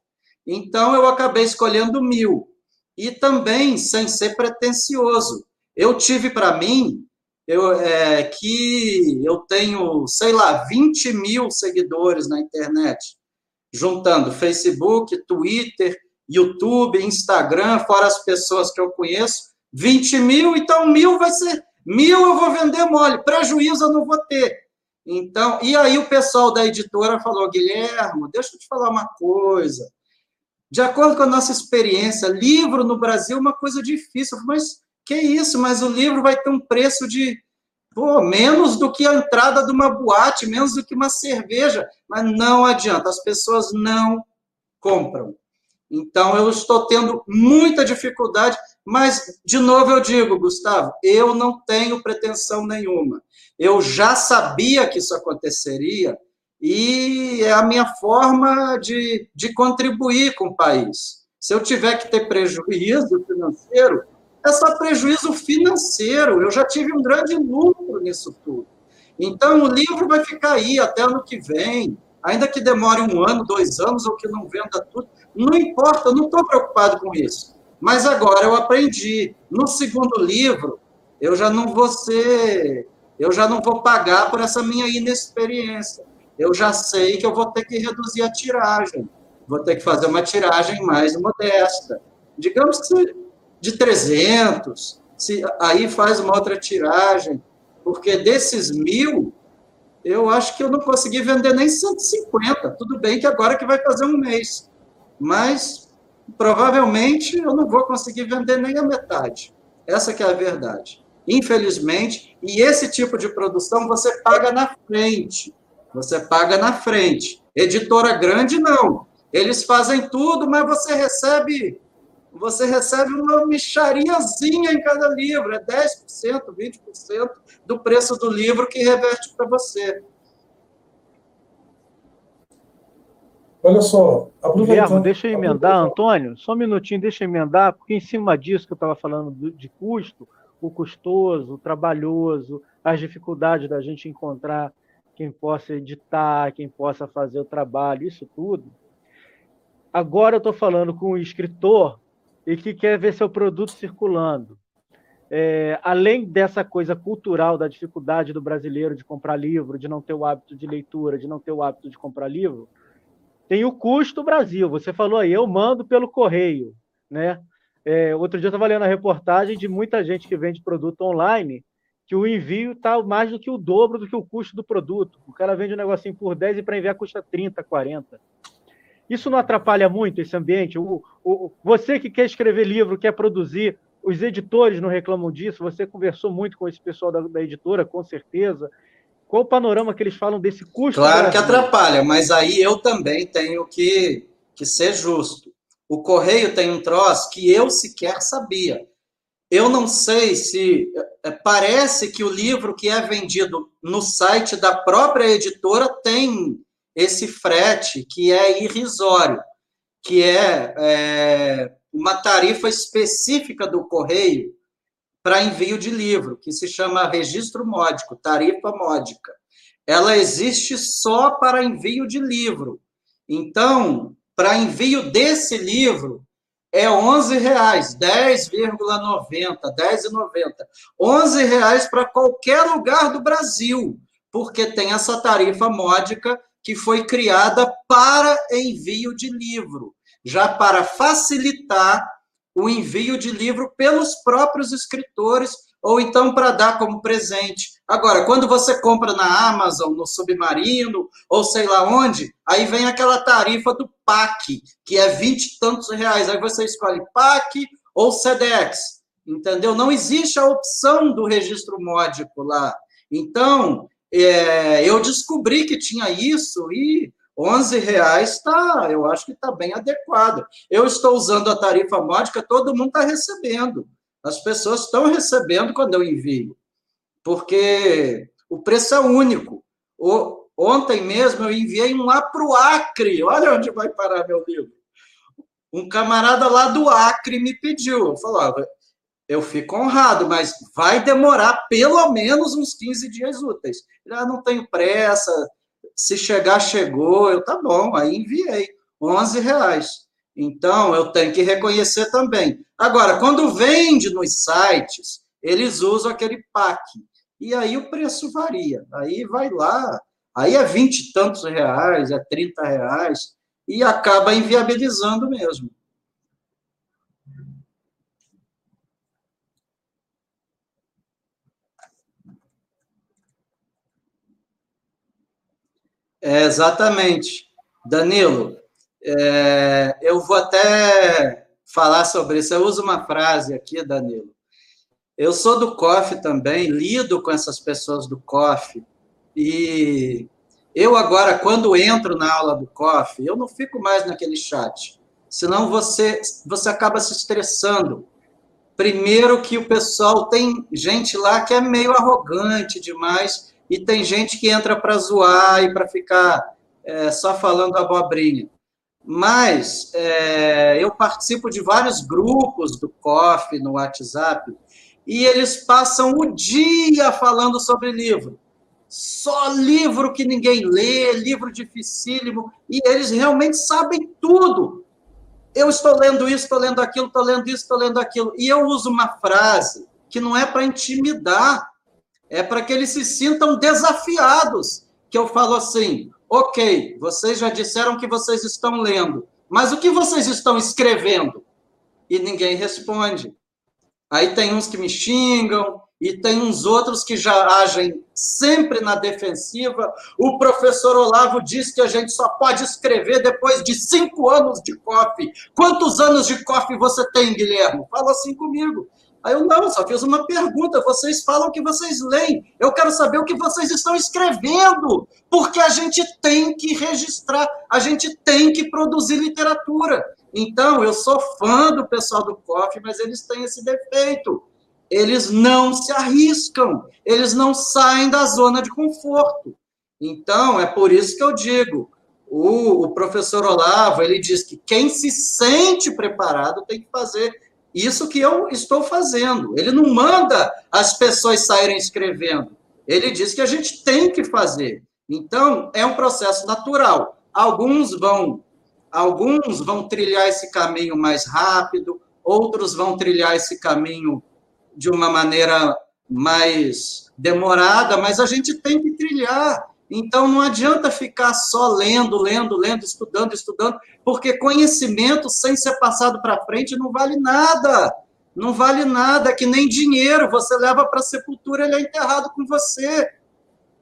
Então, eu acabei escolhendo mil. E também, sem ser pretencioso, eu tive para mim eu, é, que eu tenho, sei lá, 20 mil seguidores na internet, juntando Facebook, Twitter, YouTube, Instagram, fora as pessoas que eu conheço, 20 mil, então mil vai ser, mil eu vou vender mole, prejuízo eu não vou ter. Então, e aí o pessoal da editora falou, Guilhermo, deixa eu te falar uma coisa. De acordo com a nossa experiência, livro no Brasil é uma coisa difícil. Mas que isso? Mas o livro vai ter um preço de pô, menos do que a entrada de uma boate, menos do que uma cerveja. Mas não adianta, as pessoas não compram. Então, eu estou tendo muita dificuldade, mas, de novo, eu digo, Gustavo, eu não tenho pretensão nenhuma. Eu já sabia que isso aconteceria e é a minha forma de, de contribuir com o país. Se eu tiver que ter prejuízo financeiro, é só prejuízo financeiro. Eu já tive um grande lucro nisso tudo. Então, o livro vai ficar aí até ano que vem, ainda que demore um ano, dois anos, ou que não venda tudo. Não importa, eu não estou preocupado com isso. Mas agora eu aprendi. No segundo livro, eu já não vou ser eu já não vou pagar por essa minha inexperiência. eu já sei que eu vou ter que reduzir a tiragem, vou ter que fazer uma tiragem mais modesta. Digamos que de 300, se, aí faz uma outra tiragem, porque desses mil, eu acho que eu não consegui vender nem 150. Tudo bem que agora que vai fazer um mês, mas provavelmente eu não vou conseguir vender nem a metade. Essa que é a verdade. Infelizmente, e esse tipo de produção você paga na frente. Você paga na frente. Editora grande, não. Eles fazem tudo, mas você recebe você recebe uma michariazinha em cada livro, é 10%, 20% do preço do livro que reverte para você. Olha só, aproveitando... deixa eu emendar, Antônio, só um minutinho, deixa eu emendar, porque em cima disso que eu estava falando de custo, o custoso, o trabalhoso, as dificuldades da gente encontrar quem possa editar, quem possa fazer o trabalho, isso tudo. Agora eu estou falando com o escritor e que quer ver seu produto circulando. É, além dessa coisa cultural da dificuldade do brasileiro de comprar livro, de não ter o hábito de leitura, de não ter o hábito de comprar livro, tem o custo Brasil. Você falou aí, eu mando pelo correio, né? É, outro dia eu estava lendo a reportagem de muita gente que vende produto online que o envio está mais do que o dobro do que o custo do produto. O cara vende um negocinho por 10 e para enviar custa 30, 40. Isso não atrapalha muito esse ambiente? O, o, você que quer escrever livro, quer produzir, os editores não reclamam disso? Você conversou muito com esse pessoal da, da editora, com certeza. Qual o panorama que eles falam desse custo? Claro que atrapalha, mas aí eu também tenho que, que ser justo. O correio tem um troço que eu sequer sabia. Eu não sei se. É, parece que o livro que é vendido no site da própria editora tem esse frete que é irrisório, que é, é uma tarifa específica do correio para envio de livro, que se chama registro módico, tarifa módica. Ela existe só para envio de livro. Então, para envio desse livro, é R$ reais, 10,90, 10,90. R$ reais para qualquer lugar do Brasil, porque tem essa tarifa módica que foi criada para envio de livro, já para facilitar o envio de livro pelos próprios escritores ou então para dar como presente. Agora, quando você compra na Amazon, no Submarino, ou sei lá onde, aí vem aquela tarifa do PAC, que é 20 e tantos reais. Aí você escolhe PAC ou SEDEX, entendeu? Não existe a opção do registro módico lá. Então, é, eu descobri que tinha isso e 11 reais tá, eu acho que está bem adequado. Eu estou usando a tarifa módica, todo mundo está recebendo. As pessoas estão recebendo quando eu envio, porque o preço é único. O, ontem mesmo eu enviei um lá para o Acre. Olha onde vai parar meu livro. Um camarada lá do Acre me pediu. Falava, eu fico honrado, mas vai demorar pelo menos uns 15 dias úteis. Já não tenho pressa. Se chegar, chegou. Eu, tá bom, aí enviei. 11 reais. Então, eu tenho que reconhecer também. Agora, quando vende nos sites, eles usam aquele PAC. E aí o preço varia. Aí vai lá, aí é vinte e tantos reais, é 30 reais, e acaba inviabilizando mesmo. É, exatamente. Danilo, é, eu vou até falar sobre isso. Eu uso uma frase aqui, Danilo. Eu sou do COF também, lido com essas pessoas do COF. E eu agora, quando entro na aula do COF, eu não fico mais naquele chat. Senão você, você acaba se estressando. Primeiro que o pessoal tem gente lá que é meio arrogante demais e tem gente que entra para zoar e para ficar é, só falando abobrinha mas é, eu participo de vários grupos do COF no WhatsApp e eles passam o dia falando sobre livro. Só livro que ninguém lê, livro dificílimo, e eles realmente sabem tudo. Eu estou lendo isso, estou lendo aquilo, estou lendo isso, estou lendo aquilo. E eu uso uma frase que não é para intimidar, é para que eles se sintam desafiados. Que eu falo assim: Ok, vocês já disseram que vocês estão lendo, mas o que vocês estão escrevendo? E ninguém responde. Aí tem uns que me xingam, e tem uns outros que já agem sempre na defensiva. O professor Olavo diz que a gente só pode escrever depois de cinco anos de COF. Quantos anos de COF você tem, Guilherme? Fala assim comigo. Aí eu, não, só fiz uma pergunta. Vocês falam o que vocês leem. Eu quero saber o que vocês estão escrevendo. Porque a gente tem que registrar, a gente tem que produzir literatura. Então, eu sou fã do pessoal do COF, mas eles têm esse defeito eles não se arriscam, eles não saem da zona de conforto. Então, é por isso que eu digo, o, o, professor Olavo, ele diz que quem se sente preparado tem que fazer isso que eu estou fazendo. Ele não manda as pessoas saírem escrevendo. Ele diz que a gente tem que fazer. Então, é um processo natural. Alguns vão alguns vão trilhar esse caminho mais rápido, outros vão trilhar esse caminho de uma maneira mais demorada, mas a gente tem que trilhar. Então não adianta ficar só lendo, lendo, lendo, estudando, estudando, porque conhecimento sem ser passado para frente não vale nada. Não vale nada, que nem dinheiro, você leva para a sepultura, ele é enterrado com você.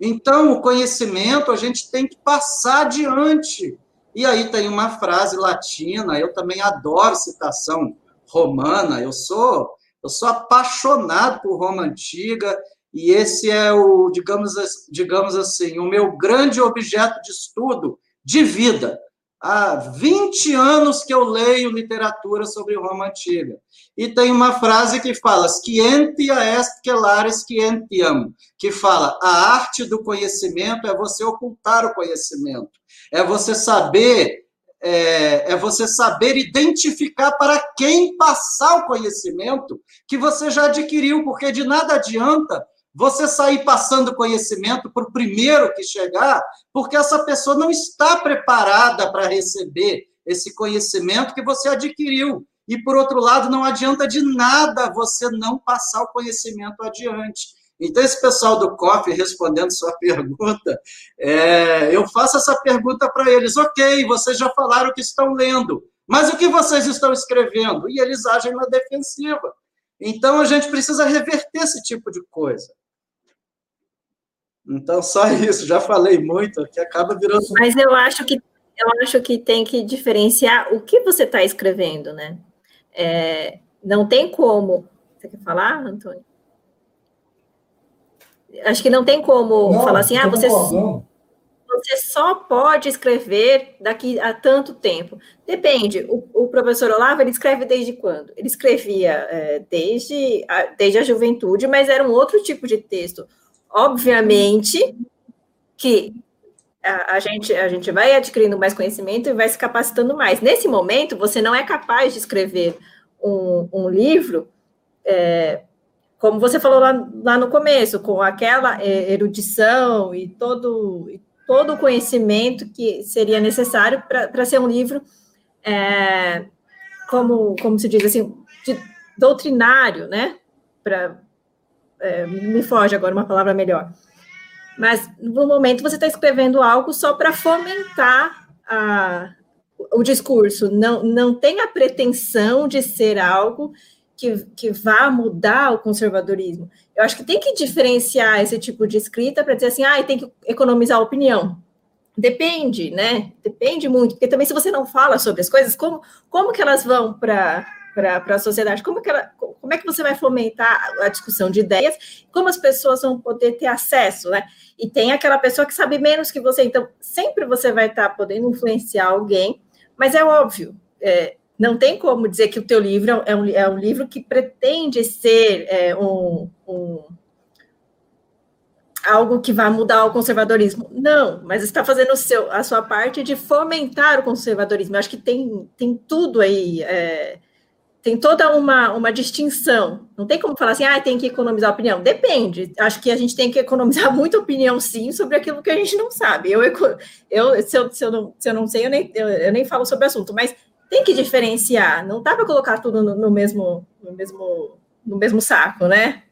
Então, o conhecimento a gente tem que passar adiante. E aí tem uma frase latina, eu também adoro citação romana, eu sou eu sou apaixonado por Roma antiga e esse é o, digamos, digamos assim, o meu grande objeto de estudo de vida. Há 20 anos que eu leio literatura sobre Roma antiga. E tem uma frase que fala: Scientia est celares scientiam, que fala: a arte do conhecimento é você ocultar o conhecimento, é você saber é, é, você saber identificar para quem passar o conhecimento que você já adquiriu, porque de nada adianta você sair passando conhecimento para o primeiro que chegar, porque essa pessoa não está preparada para receber esse conhecimento que você adquiriu. E, por outro lado, não adianta de nada você não passar o conhecimento adiante. Então, esse pessoal do COF, respondendo sua *laughs* pergunta, é, eu faço essa pergunta para eles. Ok, vocês já falaram que estão lendo, mas o que vocês estão escrevendo? E eles agem na defensiva. Então, a gente precisa reverter esse tipo de coisa. Então, só isso. Já falei muito, que acaba virando. Mas eu acho que eu acho que tem que diferenciar o que você está escrevendo, né? É, não tem como. Você quer falar, Antônio? acho que não tem como não, falar assim, ah, você, você só pode escrever daqui a tanto tempo. Depende. O, o professor Olavo, ele escreve desde quando? Ele escrevia é, desde, a, desde a juventude, mas era um outro tipo de texto. Obviamente que a, gente, a gente vai adquirindo mais conhecimento e vai se capacitando mais. Nesse momento, você não é capaz de escrever um, um livro é, como você falou lá, lá no começo, com aquela é, erudição e todo, e todo o conhecimento que seria necessário para ser um livro, é, como, como se diz assim, doutrinário, né? É, me foge agora uma palavra melhor. Mas, no momento, você está escrevendo algo só para fomentar a, o discurso, não, não tem a pretensão de ser algo que, que vá mudar o conservadorismo. Eu acho que tem que diferenciar esse tipo de escrita para dizer assim, ah, tem que economizar a opinião. Depende, né? Depende muito, porque também se você não fala sobre as coisas, como, como que elas vão para para a sociedade? Como, que ela, como é que você vai fomentar a discussão de ideias? Como as pessoas vão poder ter acesso, né? E tem aquela pessoa que sabe menos que você, então sempre você vai estar podendo influenciar alguém, mas é óbvio, é, não tem como dizer que o teu livro é um, é um livro que pretende ser é, um, um, algo que vai mudar o conservadorismo. Não, mas está fazendo o seu, a sua parte de fomentar o conservadorismo. Eu acho que tem, tem tudo aí, é, tem toda uma, uma distinção. Não tem como falar assim, ah, tem que economizar opinião. Depende. Acho que a gente tem que economizar *laughs* muita opinião, sim, sobre aquilo que a gente não sabe. Eu, eu, se, eu, se, eu, não, se eu não sei, eu nem, eu, eu nem falo sobre o assunto, mas tem que diferenciar, não dá para colocar tudo no, no, mesmo, no, mesmo, no mesmo saco, né?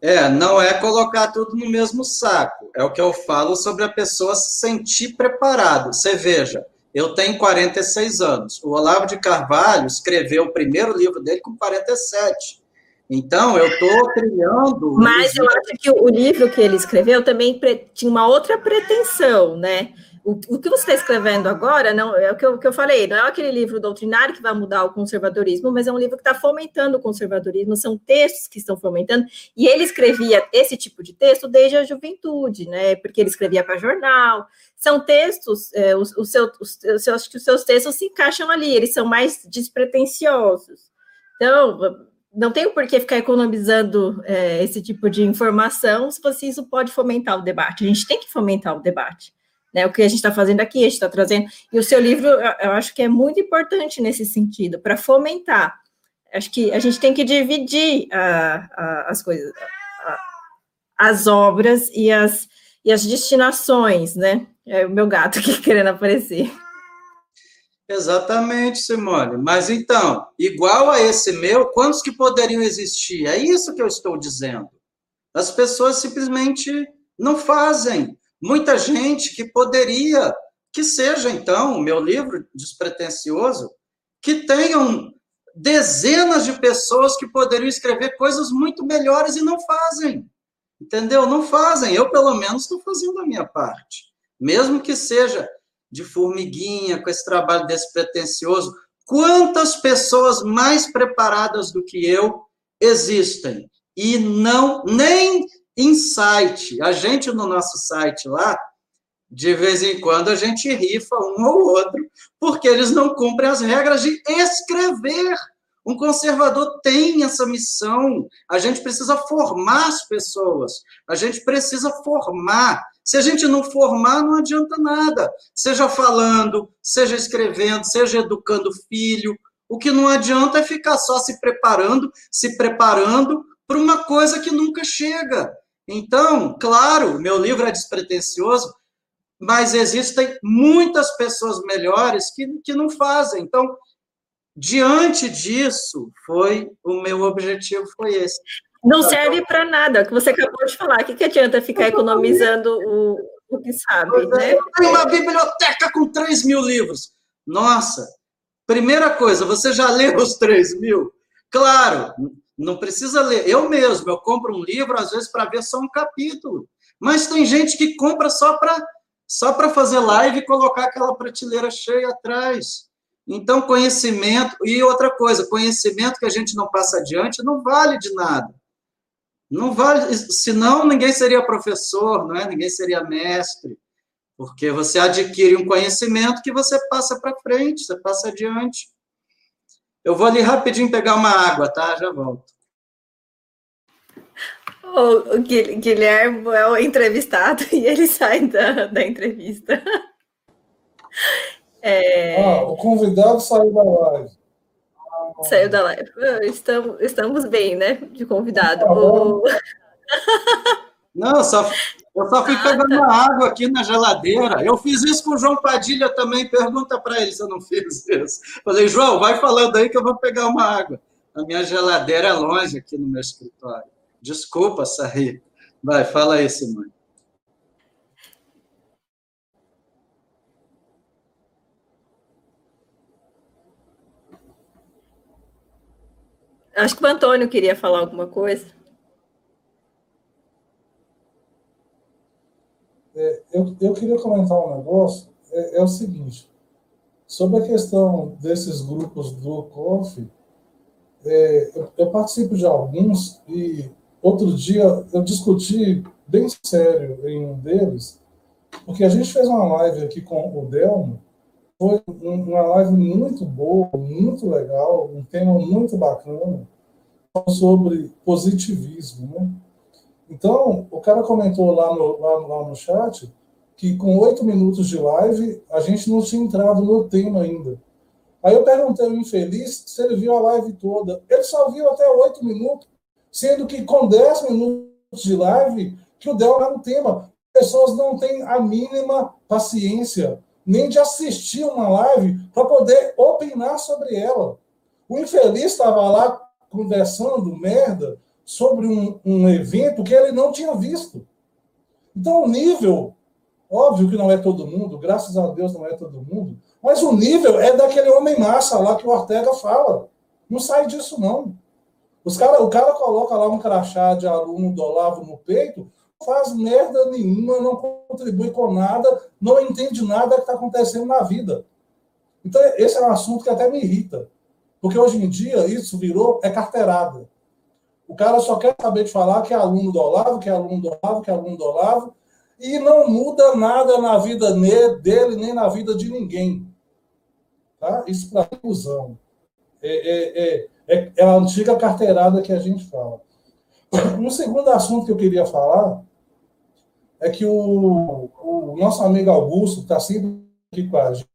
É, não é colocar tudo no mesmo saco. É o que eu falo sobre a pessoa se sentir preparado. Você veja, eu tenho 46 anos. O Olavo de Carvalho escreveu o primeiro livro dele com 47. Então, eu estou criando. Mas eu acho que o livro que ele escreveu também tinha uma outra pretensão, né? O, o que você está escrevendo agora não é o que eu, que eu falei, não é aquele livro doutrinário que vai mudar o conservadorismo, mas é um livro que está fomentando o conservadorismo, são textos que estão fomentando, e ele escrevia esse tipo de texto desde a juventude, né? Porque ele escrevia para jornal. São textos, é, os, os, seu, os, os, acho que os seus textos se encaixam ali, eles são mais despretensiosos. Então, não tenho por que ficar economizando é, esse tipo de informação se você, isso pode fomentar o debate. A gente tem que fomentar o debate. Né, o que a gente está fazendo aqui, a gente está trazendo. E o seu livro, eu acho que é muito importante nesse sentido, para fomentar. Acho que a gente tem que dividir a, as coisas, as obras e as, e as destinações, né? É o meu gato *laughs* aqui querendo aparecer. Exatamente, Simone. Mas então, igual a esse meu, quantos que poderiam existir? É isso que eu estou dizendo. As pessoas simplesmente não fazem muita gente que poderia, que seja então o meu livro despretensioso, que tenham dezenas de pessoas que poderiam escrever coisas muito melhores e não fazem. Entendeu? Não fazem. Eu, pelo menos, estou fazendo a minha parte. Mesmo que seja de formiguinha, com esse trabalho despretensioso. Quantas pessoas mais preparadas do que eu existem? E não, nem em site. A gente, no nosso site lá, de vez em quando a gente rifa um ou outro, porque eles não cumprem as regras de escrever. Um conservador tem essa missão. A gente precisa formar as pessoas. A gente precisa formar. Se a gente não formar, não adianta nada. Seja falando, seja escrevendo, seja educando filho. O que não adianta é ficar só se preparando, se preparando para uma coisa que nunca chega. Então, claro, meu livro é despretensioso, mas existem muitas pessoas melhores que, que não fazem. Então, diante disso, foi o meu objetivo foi esse. Não serve para nada, o que você acabou de falar. O que, que adianta ficar economizando o, o que sabe, né? Eu tenho uma biblioteca com 3 mil livros. Nossa, primeira coisa, você já leu *laughs* os 3 mil? Claro, não precisa ler. Eu mesmo, eu compro um livro, às vezes, para ver só um capítulo. Mas tem gente que compra só para só para fazer live e colocar aquela prateleira cheia atrás. Então, conhecimento. E outra coisa, conhecimento que a gente não passa adiante não vale de nada. Não vale, senão ninguém seria professor, não é? Ninguém seria mestre, porque você adquire um conhecimento que você passa para frente, você passa adiante. Eu vou ali rapidinho pegar uma água, tá? Já volto. O Guilherme é o entrevistado *laughs* e ele sai da, da entrevista. *laughs* É... Ah, o convidado saiu da live. Saiu da live. Estamos, estamos bem, né? De convidado. Tá. Não, só, eu só fui pegando uma água aqui na geladeira. Eu fiz isso com o João Padilha também. Pergunta para ele se eu não fiz isso. Falei, João, vai falando aí que eu vou pegar uma água. A minha geladeira é longe aqui no meu escritório. Desculpa, Sarri. Vai, fala aí, Simone. Acho que o Antônio queria falar alguma coisa. É, eu, eu queria comentar um negócio. É, é, o seguinte: sobre a questão desses grupos do COF, é, eu, eu, participo de alguns e outro dia eu discuti bem sério em um deles, porque a gente fez uma live aqui com o Delmo foi uma live muito boa, muito legal, um tema muito bacana sobre positivismo, né? Então, o cara comentou lá no, lá, lá no chat que com oito minutos de live a gente não tinha entrado no tema ainda. Aí eu perguntei ao infeliz se ele viu a live toda. Ele só viu até oito minutos, sendo que com dez minutos de live que o Del era no tema. Pessoas não têm a mínima paciência nem de assistir uma live para poder opinar sobre ela. O infeliz estava lá conversando merda sobre um, um evento que ele não tinha visto. Então, o nível, óbvio que não é todo mundo, graças a Deus não é todo mundo, mas o nível é daquele homem massa lá que o Ortega fala. Não sai disso, não. Os cara, o cara coloca lá um crachá de aluno do Olavo no peito, faz merda nenhuma, não contribui com nada, não entende nada que está acontecendo na vida. Então, esse é um assunto que até me irrita. Porque hoje em dia isso virou é carteirada. O cara só quer saber de falar que é aluno do Olavo, que é aluno do Olavo, que é aluno do Olavo, e não muda nada na vida dele, nem na vida de ninguém. Tá? Isso para ilusão. É, é, é, é, é a antiga carteirada que a gente fala. Um segundo assunto que eu queria falar é que o, o nosso amigo Augusto está sempre aqui com a gente,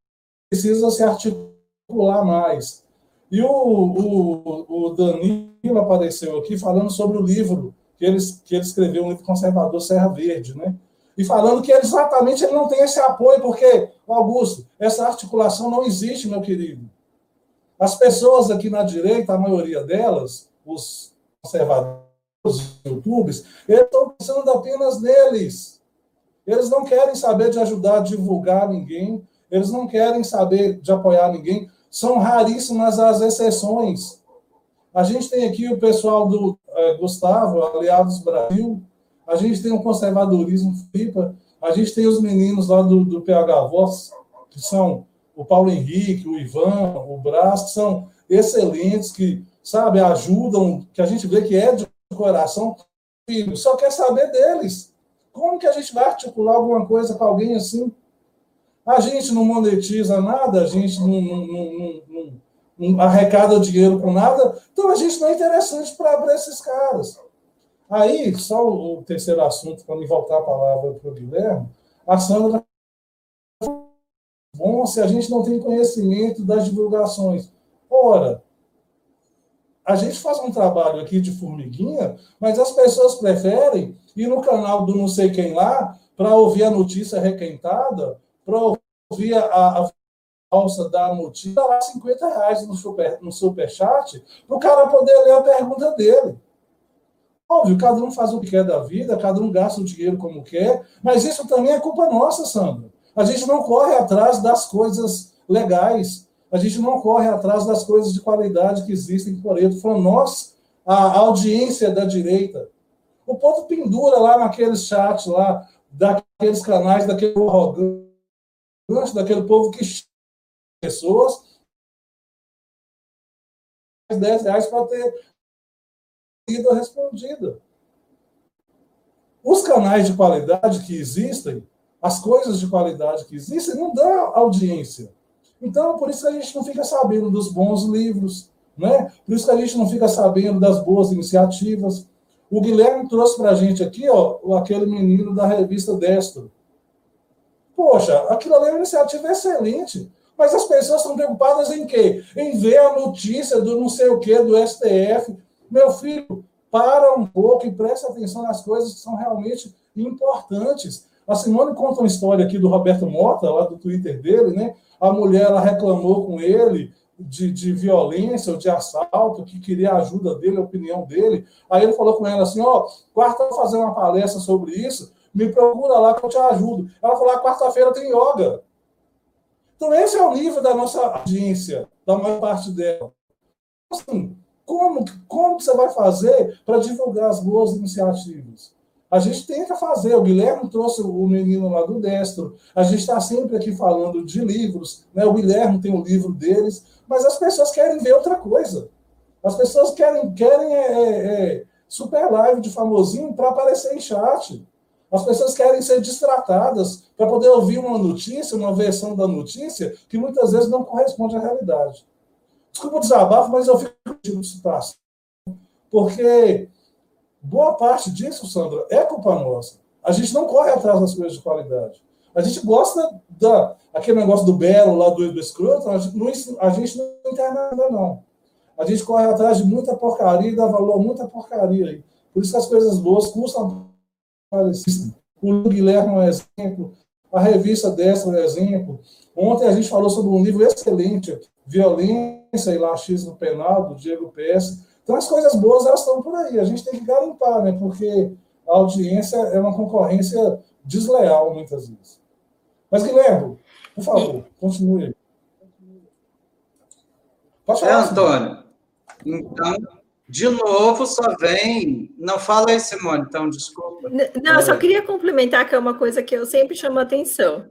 precisa se articular mais. E o, o, o Danilo apareceu aqui falando sobre o livro que ele, que ele escreveu, um livro conservador Serra Verde, né? E falando que exatamente ele não tem esse apoio, porque, Augusto, essa articulação não existe, meu querido. As pessoas aqui na direita, a maioria delas, os conservadores, os youtubers, eles estão pensando apenas neles. Eles não querem saber de ajudar a divulgar ninguém, eles não querem saber de apoiar ninguém. São raríssimas as exceções. A gente tem aqui o pessoal do é, Gustavo, Aliados Brasil, a gente tem o conservadorismo FIPA, a gente tem os meninos lá do, do PH Voz, que são o Paulo Henrique, o Ivan, o Brás, que são excelentes, que, sabe, ajudam, que a gente vê que é de coração, só quer saber deles. Como que a gente vai articular alguma coisa com alguém assim? A gente não monetiza nada, a gente não, não, não, não arrecada dinheiro com nada, então a gente não é interessante para esses caras. Aí, só o terceiro assunto, para me voltar a palavra para o Guilherme, a Sandra bom se a gente não tem conhecimento das divulgações. Ora, a gente faz um trabalho aqui de formiguinha, mas as pessoas preferem ir no canal do não sei quem lá para ouvir a notícia requentada para ouvir a, a falsa da notícia, dá lá 50 reais no, super, no superchat para o cara poder ler a pergunta dele. Óbvio, cada um faz o que quer da vida, cada um gasta o dinheiro como quer, mas isso também é culpa nossa, Sandra. A gente não corre atrás das coisas legais, a gente não corre atrás das coisas de qualidade que existem por aí. Falando, nós, a audiência da direita, o povo pendura lá naqueles chats lá, daqueles canais, daquele arrogante daquele povo que pessoas 10 reais para ter sido respondida. Os canais de qualidade que existem, as coisas de qualidade que existem, não dão audiência. Então, por isso que a gente não fica sabendo dos bons livros, né? por isso que a gente não fica sabendo das boas iniciativas. O Guilherme trouxe para a gente aqui ó, aquele menino da revista Destro. Poxa, aquilo ali é uma iniciativa excelente. Mas as pessoas estão preocupadas em quê? Em ver a notícia do não sei o quê, do STF. Meu filho, para um pouco e presta atenção nas coisas que são realmente importantes. A Simone conta uma história aqui do Roberto Mota, lá do Twitter dele, né? A mulher ela reclamou com ele de, de violência ou de assalto, que queria a ajuda dele, a opinião dele. Aí ele falou com ela assim: Ó, quarta eu vou fazer uma palestra sobre isso me procura lá que eu te ajudo. Ela falou, ah, quarta-feira tem yoga. Então, esse é o nível da nossa audiência, da maior parte dela. Assim, como, como você vai fazer para divulgar as boas iniciativas? A gente tenta fazer. O Guilherme trouxe o menino lá do Destro. A gente está sempre aqui falando de livros. Né? O Guilherme tem o livro deles. Mas as pessoas querem ver outra coisa. As pessoas querem, querem é, é, é super live de famosinho para aparecer em chat. As pessoas querem ser distratadas para poder ouvir uma notícia, uma versão da notícia, que muitas vezes não corresponde à realidade. Desculpa o desabafo, mas eu fico com situação. Porque boa parte disso, Sandra, é culpa nossa. A gente não corre atrás das coisas de qualidade. A gente gosta da aquele negócio do belo lá do, escroto, a gente, não, a gente não não. A gente corre atrás de muita porcaria e dá valor a muita porcaria. Por isso que as coisas boas custam o Guilherme é um exemplo, a revista dessa é um exemplo. Ontem a gente falou sobre um livro excelente, Violência e Laxismo Penal, do Diego PS. Então, as coisas boas, elas estão por aí. A gente tem que garimpar, né? Porque a audiência é uma concorrência desleal, muitas vezes. Mas, Guilherme, por favor, continue. Pode falar, é, Antônio. Então, de novo, só vem. Não fala aí, Simone, então, desculpa. Não, eu só queria complementar que é uma coisa que eu sempre chamo a atenção.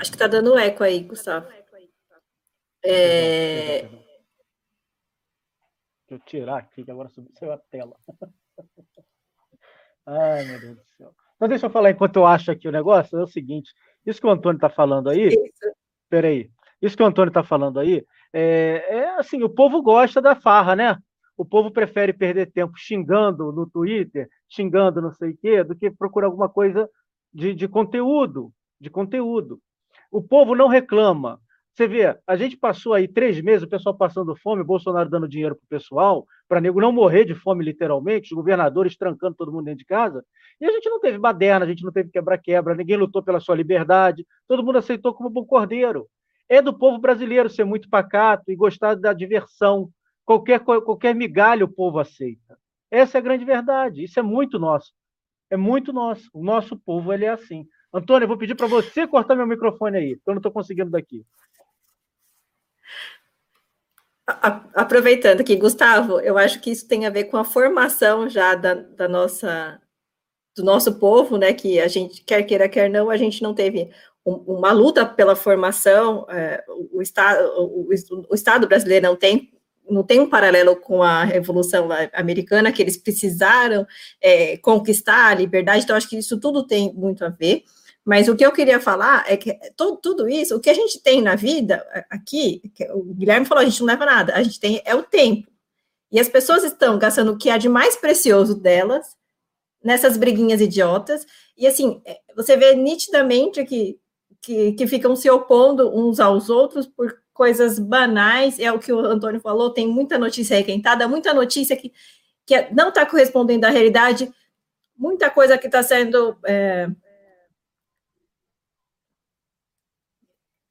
Acho que está dando eco aí, Gustavo. É... Deixa eu tirar aqui, que agora subiu a tela. *laughs* Ai, meu Deus do céu. Então, deixa eu falar enquanto eu acho aqui o negócio. É o seguinte: isso que o Antônio está falando aí. Peraí. Isso que o Antônio está falando aí é, é assim: o povo gosta da farra, né? O povo prefere perder tempo xingando no Twitter, xingando não sei o quê, do que procurar alguma coisa de, de conteúdo, de conteúdo. O povo não reclama. Você vê, a gente passou aí três meses, o pessoal passando fome, Bolsonaro dando dinheiro para o pessoal, para nego não morrer de fome, literalmente, os governadores trancando todo mundo dentro de casa, e a gente não teve baderna, a gente não teve quebra-quebra, ninguém lutou pela sua liberdade, todo mundo aceitou como bom cordeiro. É do povo brasileiro ser muito pacato e gostar da diversão. Qualquer, qualquer migalha o povo aceita. Essa é a grande verdade. Isso é muito nosso. É muito nosso. O nosso povo ele é assim. Antônio, eu vou pedir para você cortar meu microfone aí, porque eu não estou conseguindo daqui. Aproveitando aqui, Gustavo, eu acho que isso tem a ver com a formação já da, da nossa do nosso povo, né? Que a gente quer queira quer não, a gente não teve uma luta pela formação. É, o, estado, o, o Estado brasileiro não tem não tem um paralelo com a Revolução Americana, que eles precisaram é, conquistar a liberdade, então acho que isso tudo tem muito a ver. Mas o que eu queria falar é que tudo, tudo isso, o que a gente tem na vida aqui, o Guilherme falou, a gente não leva nada, a gente tem é o tempo. E as pessoas estão gastando o que há de mais precioso delas nessas briguinhas idiotas. E assim, é, você vê nitidamente que, que, que ficam se opondo uns aos outros por coisas banais, é o que o Antônio falou, tem muita notícia requentada, muita notícia que, que não está correspondendo à realidade, muita coisa que está sendo é,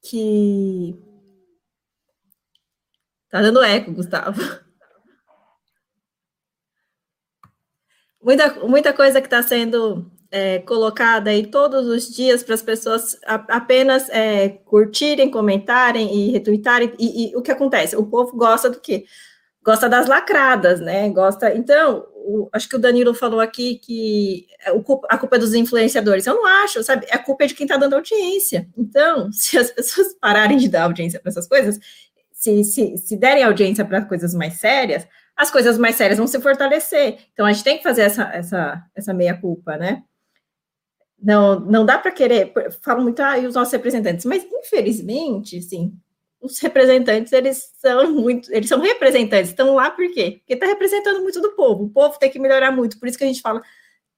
que. Tá dando eco, Gustavo. Muita, muita coisa que está sendo é, colocada aí todos os dias para as pessoas a, apenas é, curtirem, comentarem e retweetarem. E, e, o que acontece? O povo gosta do quê? Gosta das lacradas, né? Gosta. Então, o, acho que o Danilo falou aqui que a culpa é dos influenciadores. Eu não acho, sabe? A culpa é de quem está dando audiência. Então, *laughs* se as pessoas pararem de dar audiência para essas coisas, se, se, se derem audiência para coisas mais sérias, as coisas mais sérias vão se fortalecer. Então, a gente tem que fazer essa, essa, essa meia-culpa, né? Não, não dá para querer, falam muito, ah, e os nossos representantes, mas infelizmente, sim, os representantes, eles são muito, eles são representantes, estão lá por quê? Porque está representando muito do povo, o povo tem que melhorar muito, por isso que a gente fala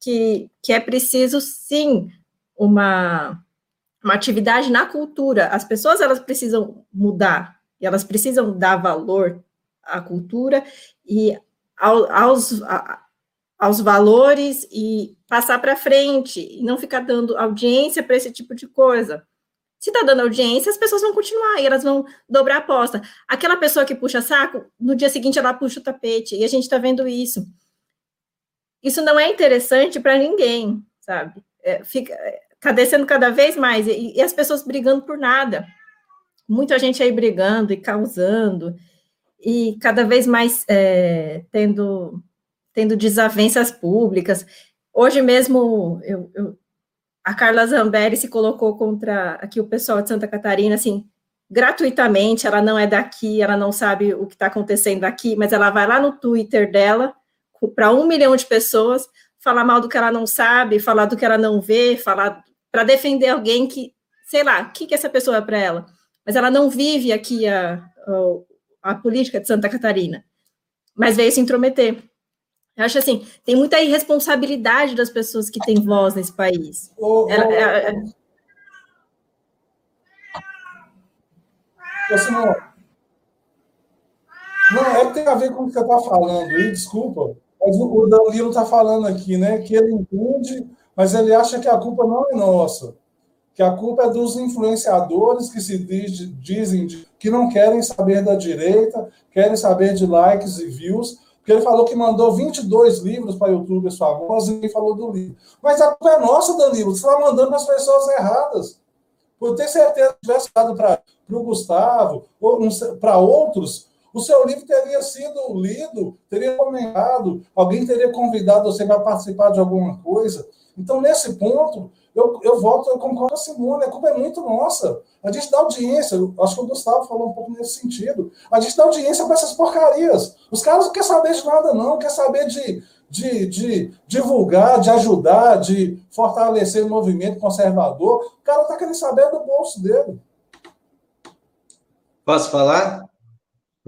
que, que é preciso, sim, uma, uma atividade na cultura, as pessoas, elas precisam mudar, e elas precisam dar valor à cultura e ao, aos, a, aos valores e passar para frente, e não ficar dando audiência para esse tipo de coisa, se está dando audiência, as pessoas vão continuar e elas vão dobrar a aposta. Aquela pessoa que puxa saco, no dia seguinte ela puxa o tapete, e a gente está vendo isso. Isso não é interessante para ninguém, sabe? É, fica, tá descendo cada vez mais, e, e, as pessoas brigando por nada. Muita gente aí brigando e causando, e cada vez mais é, tendo, tendo desavenças públicas. Hoje mesmo eu, eu a Carla Zambelli se colocou contra aqui o pessoal de Santa Catarina, assim, gratuitamente, ela não é daqui, ela não sabe o que está acontecendo aqui, mas ela vai lá no Twitter dela, para um milhão de pessoas, falar mal do que ela não sabe, falar do que ela não vê, falar para defender alguém que, sei lá, o que, que essa pessoa é para ela? Mas ela não vive aqui a, a, a política de Santa Catarina, mas veio se intrometer. Eu acho assim, tem muita irresponsabilidade das pessoas que têm voz nesse país. Oh, Ela, é, é... Não, é que tem a ver com o que você está falando aí, desculpa. Mas o Danilo está falando aqui, né? Que ele entende, mas ele acha que a culpa não é nossa. que a culpa é dos influenciadores que se diz, dizem que não querem saber da direita, querem saber de likes e views, porque ele falou que mandou 22 livros para youtubers famosos e falou do livro. Mas a culpa é nossa, Danilo, você está mandando para as pessoas erradas. Por ter certeza que tivesse dado para o Gustavo, ou para outros, o seu livro teria sido lido, teria comentado, alguém teria convidado você para participar de alguma coisa. Então, nesse ponto, eu, eu volto, eu concordo com a Simone, a culpa é muito nossa. A gente dá audiência, acho que o Gustavo falou um pouco nesse sentido. A gente dá audiência para essas porcarias. Os caras não querem saber de nada, não, quer saber de, de, de divulgar, de ajudar, de fortalecer o movimento conservador. O cara está querendo saber do bolso dele. Posso falar?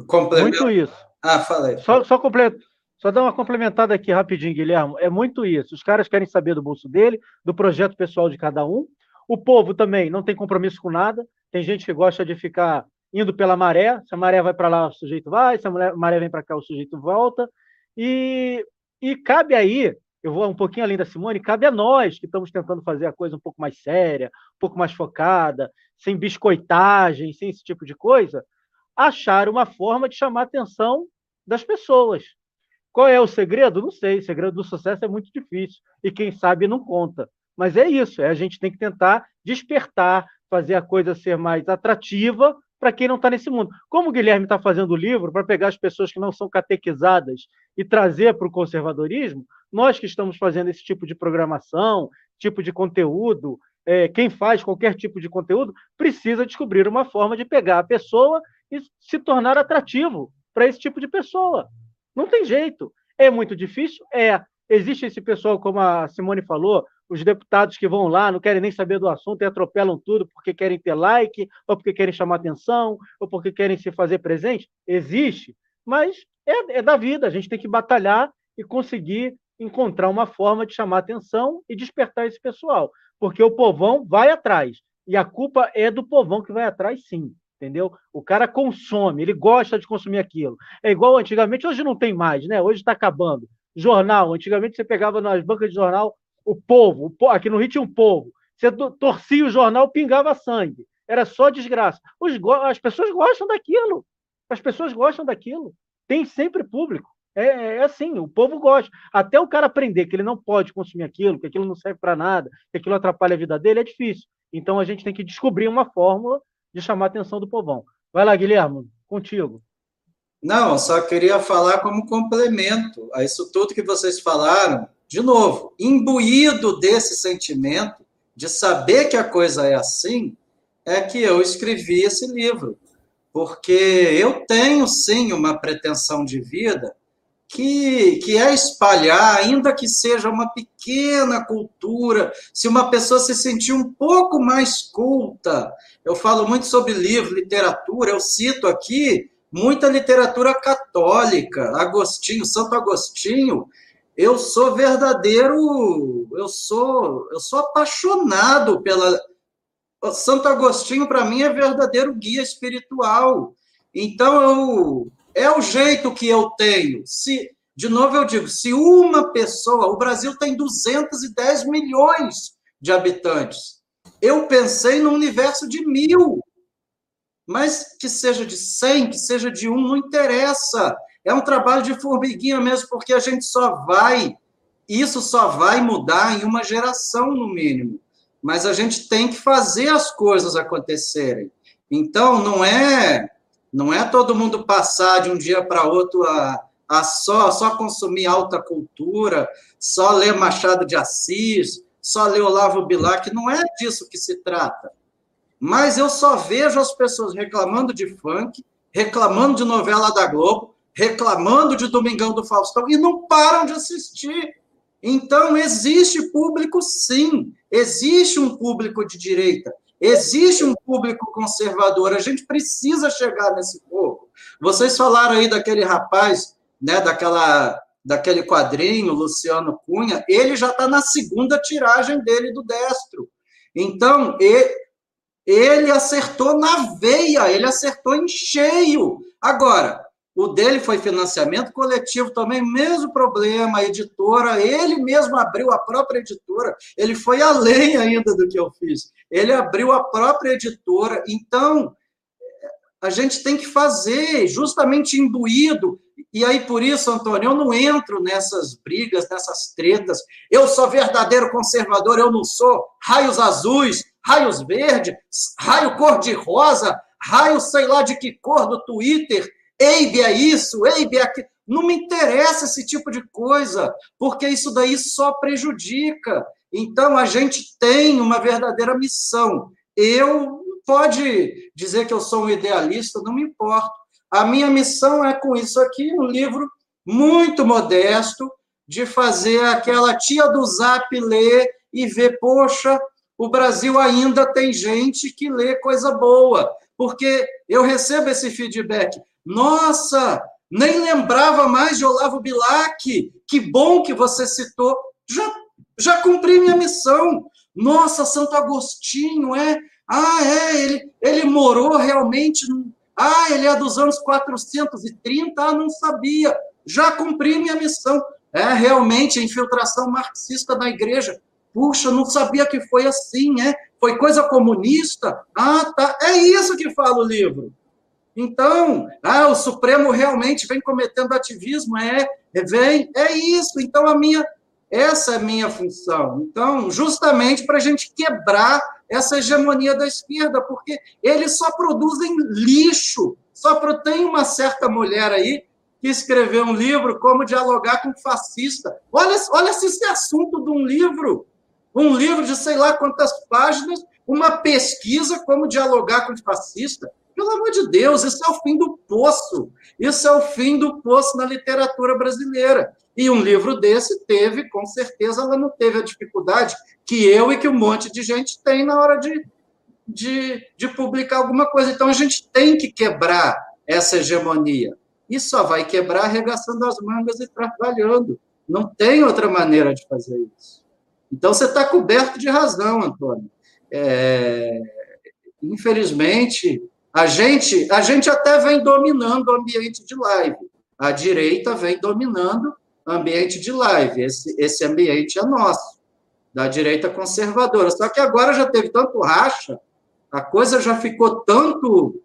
Complemento. Muito isso. Ah, falei. Só, só completo. Só dar uma complementada aqui rapidinho, Guilherme. É muito isso. Os caras querem saber do bolso dele, do projeto pessoal de cada um. O povo também não tem compromisso com nada. Tem gente que gosta de ficar indo pela maré. Se a maré vai para lá, o sujeito vai. Se a maré vem para cá, o sujeito volta. E, e cabe aí, eu vou um pouquinho além da Simone, cabe a nós que estamos tentando fazer a coisa um pouco mais séria, um pouco mais focada, sem biscoitagem, sem esse tipo de coisa, achar uma forma de chamar a atenção das pessoas. Qual é o segredo? Não sei. O segredo do sucesso é muito difícil. E quem sabe não conta. Mas é isso. É, a gente tem que tentar despertar, fazer a coisa ser mais atrativa para quem não está nesse mundo. Como o Guilherme está fazendo o livro para pegar as pessoas que não são catequizadas e trazer para o conservadorismo, nós que estamos fazendo esse tipo de programação, tipo de conteúdo, é, quem faz qualquer tipo de conteúdo, precisa descobrir uma forma de pegar a pessoa e se tornar atrativo para esse tipo de pessoa. Não tem jeito. É muito difícil? É. Existe esse pessoal, como a Simone falou, os deputados que vão lá, não querem nem saber do assunto e atropelam tudo porque querem ter like, ou porque querem chamar atenção, ou porque querem se fazer presente. Existe, mas é, é da vida. A gente tem que batalhar e conseguir encontrar uma forma de chamar atenção e despertar esse pessoal. Porque o povão vai atrás. E a culpa é do povão que vai atrás, sim entendeu? O cara consome, ele gosta de consumir aquilo. É igual antigamente, hoje não tem mais, né? Hoje está acabando. Jornal, antigamente você pegava nas bancas de jornal o povo, o povo aqui no Rio tinha um povo. Você torcia o jornal, pingava sangue. Era só desgraça. Os, as pessoas gostam daquilo. As pessoas gostam daquilo. Tem sempre público. É, é, assim, o povo gosta. Até o cara aprender que ele não pode consumir aquilo, que aquilo não serve para nada, que aquilo atrapalha a vida dele, é difícil. Então a gente tem que descobrir uma fórmula de chamar a atenção do povão. Vai lá, Guilherme, contigo. Não, só queria falar como complemento a isso tudo que vocês falaram. De novo, imbuído desse sentimento de saber que a coisa é assim, é que eu escrevi esse livro. Porque eu tenho, sim, uma pretensão de vida que, que é espalhar, ainda que seja uma pequena cultura, se uma pessoa se sentir um pouco mais culta. Eu falo muito sobre livro, literatura, eu cito aqui muita literatura católica, Agostinho, Santo Agostinho. Eu sou verdadeiro, eu sou, eu sou apaixonado pela Santo Agostinho para mim é verdadeiro guia espiritual. Então eu é o jeito que eu tenho. Se, de novo eu digo, se uma pessoa, o Brasil tem 210 milhões de habitantes. Eu pensei no universo de mil, mas que seja de 100, que seja de um, não interessa. É um trabalho de formiguinha mesmo, porque a gente só vai, isso só vai mudar em uma geração, no mínimo. Mas a gente tem que fazer as coisas acontecerem. Então, não é não é todo mundo passar de um dia para outro a, a só, só consumir alta cultura, só ler Machado de Assis, só ler Olavo Bilac, não é disso que se trata. Mas eu só vejo as pessoas reclamando de funk, reclamando de novela da Globo, reclamando de Domingão do Faustão e não param de assistir. Então, existe público, sim, existe um público de direita, Existe um público conservador, a gente precisa chegar nesse povo. Vocês falaram aí daquele rapaz, né, daquela, daquele quadrinho, Luciano Cunha, ele já está na segunda tiragem dele do Destro. Então, ele, ele acertou na veia, ele acertou em cheio. Agora, O dele foi financiamento coletivo também, mesmo problema, editora, ele mesmo abriu a própria editora, ele foi além ainda do que eu fiz. Ele abriu a própria editora. Então, a gente tem que fazer, justamente imbuído. E aí, por isso, Antônio, eu não entro nessas brigas, nessas tretas. Eu sou verdadeiro conservador, eu não sou. Raios azuis, raios verdes, raio cor-de-rosa, raio sei lá de que cor do Twitter. Eibe é isso, Eibe é aquilo. Não me interessa esse tipo de coisa, porque isso daí só prejudica. Então, a gente tem uma verdadeira missão. Eu pode dizer que eu sou um idealista, não me importo. A minha missão é com isso aqui, um livro muito modesto, de fazer aquela tia do Zap ler e ver, poxa, o Brasil ainda tem gente que lê coisa boa, porque eu recebo esse feedback. Nossa, nem lembrava mais de Olavo Bilac, que bom que você citou. Já, já cumpri minha missão. Nossa, Santo Agostinho, é? Ah, é, ele, ele morou realmente. Ah, ele é dos anos 430, ah, não sabia. Já cumpri minha missão. É realmente a infiltração marxista na igreja. Puxa, não sabia que foi assim, é? Foi coisa comunista? Ah, tá. É isso que fala o livro. Então, ah, o Supremo realmente vem cometendo ativismo, é, vem, é isso. Então, a minha, essa é a minha função. Então, justamente para a gente quebrar essa hegemonia da esquerda, porque eles só produzem lixo. Só tem uma certa mulher aí que escreveu um livro como dialogar com fascista. Olha, olha esse assunto de um livro, um livro de sei lá quantas páginas, uma pesquisa como dialogar com fascista. Pelo amor de Deus, isso é o fim do poço. Isso é o fim do poço na literatura brasileira. E um livro desse teve, com certeza, ela não teve a dificuldade que eu e que um monte de gente tem na hora de, de, de publicar alguma coisa. Então, a gente tem que quebrar essa hegemonia. E só vai quebrar arregaçando as mangas e trabalhando. Não tem outra maneira de fazer isso. Então, você está coberto de razão, Antônio. É, infelizmente, a gente, a gente até vem dominando o ambiente de live. A direita vem dominando o ambiente de live. Esse, esse ambiente é nosso da direita conservadora. Só que agora já teve tanto racha, a coisa já ficou tanto,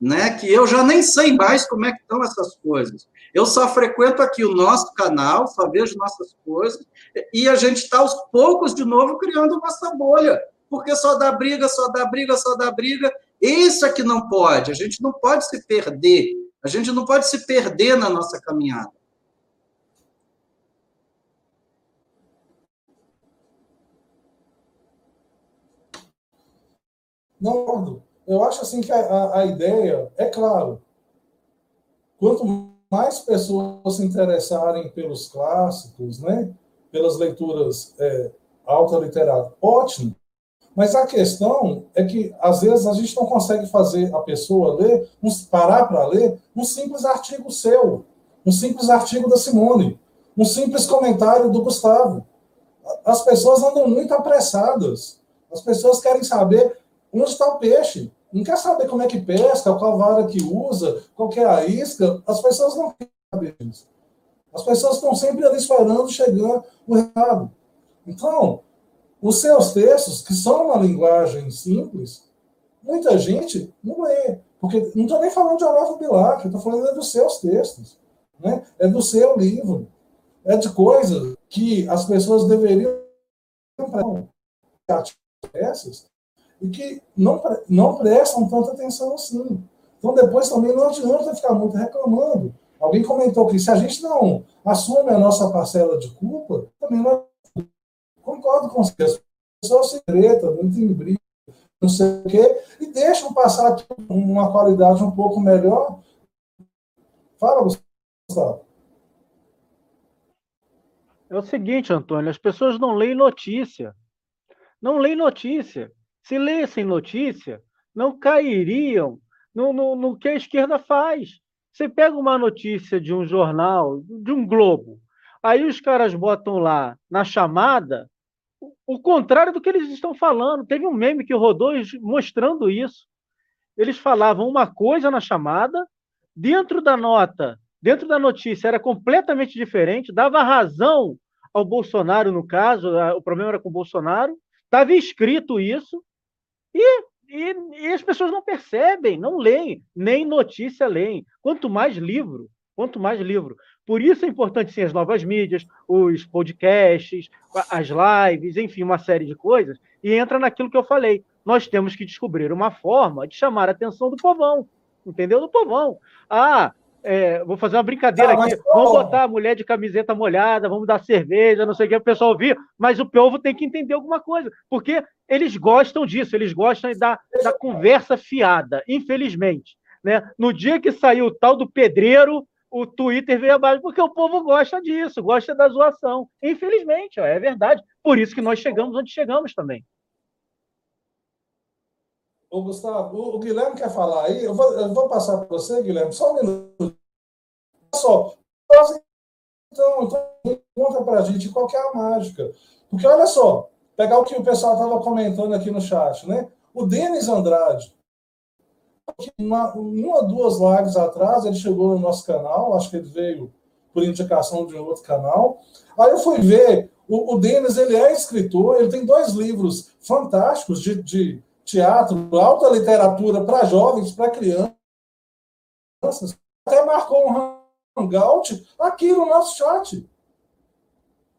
né, que eu já nem sei mais como é que estão essas coisas. Eu só frequento aqui o nosso canal, só vejo nossas coisas, e a gente está aos poucos de novo criando nossa bolha, porque só dá briga, só dá briga, só dá briga. Isso é que não pode. A gente não pode se perder. A gente não pode se perder na nossa caminhada. Não, eu acho assim que a, a, ideia é claro. Quanto mais pessoas se interessarem pelos clássicos, né, pelas leituras é, autoliterárias, ótimo. Mas a questão é que, às vezes, a gente não consegue fazer a pessoa ler, parar para ler, um simples artigo seu, um simples artigo da Simone, um simples comentário do Gustavo. As pessoas andam muito apressadas. As pessoas querem saber onde está o peixe. Não quer saber como é que pesca, qual vara que usa, qual é a isca. As pessoas não querem saber disso. As pessoas estão sempre ali esperando chegar o recado. Então, os seus textos, que são uma linguagem simples, muita gente não lê. Porque não estou nem falando de Olavo Bilac, estou falando é dos seus textos. Né? É do seu livro. É de coisas que as pessoas deveriam essas e que não, não prestam tanta atenção assim. Então, depois também não adianta ficar muito reclamando. Alguém comentou que se a gente não assume a nossa parcela de culpa, também não. Concordo com você. As pessoas se tretam, muito em briga, não sei o quê, e deixam passar uma qualidade um pouco melhor. Fala, Gustavo. É o seguinte, Antônio, as pessoas não leem notícia. Não leem notícia. Se lessem notícia, não cairiam no, no, no que a esquerda faz. Você pega uma notícia de um jornal, de um Globo, aí os caras botam lá na chamada o contrário do que eles estão falando. Teve um meme que rodou mostrando isso. Eles falavam uma coisa na chamada, dentro da nota, dentro da notícia, era completamente diferente, dava razão ao Bolsonaro, no caso, o problema era com o Bolsonaro, estava escrito isso, e, e, e, as pessoas não percebem, não leem, nem notícia leem. Quanto mais livro, quanto mais livro. Por isso é importante sim as novas mídias, os podcasts, as lives, enfim, uma série de coisas. E entra naquilo que eu falei. Nós temos que descobrir uma forma de chamar a atenção do povão, entendeu? Do povão. Ah, é, vou fazer uma brincadeira aqui. Vamos botar a mulher de camiseta molhada, vamos dar cerveja, não sei o que, o pessoal ouvir, mas o povo tem que entender alguma coisa, porque eles gostam disso, eles gostam da, da conversa fiada, infelizmente. Né? No dia que saiu o tal do pedreiro, o Twitter veio abaixo, porque o povo gosta disso, gosta da zoação. Infelizmente, ó, é verdade. Por isso que nós chegamos onde chegamos também. Ô, Gustavo, o, Guilherme quer falar aí. Eu vou, eu vou passar para você, Guilherme, só um minuto. Só. Então, então conta para a gente qual é a mágica. Porque olha só, pegar o que o pessoal estava comentando aqui no chat, né? O Denis Andrade, uma, uma ou duas lives atrás, ele chegou no nosso canal, acho que ele veio por indicação de um outro canal. Aí eu fui ver, o, o Denis, ele é escritor, ele tem dois livros fantásticos de, de teatro, alta literatura para jovens, para crianças. Até marcou um hangout aqui no nosso chat.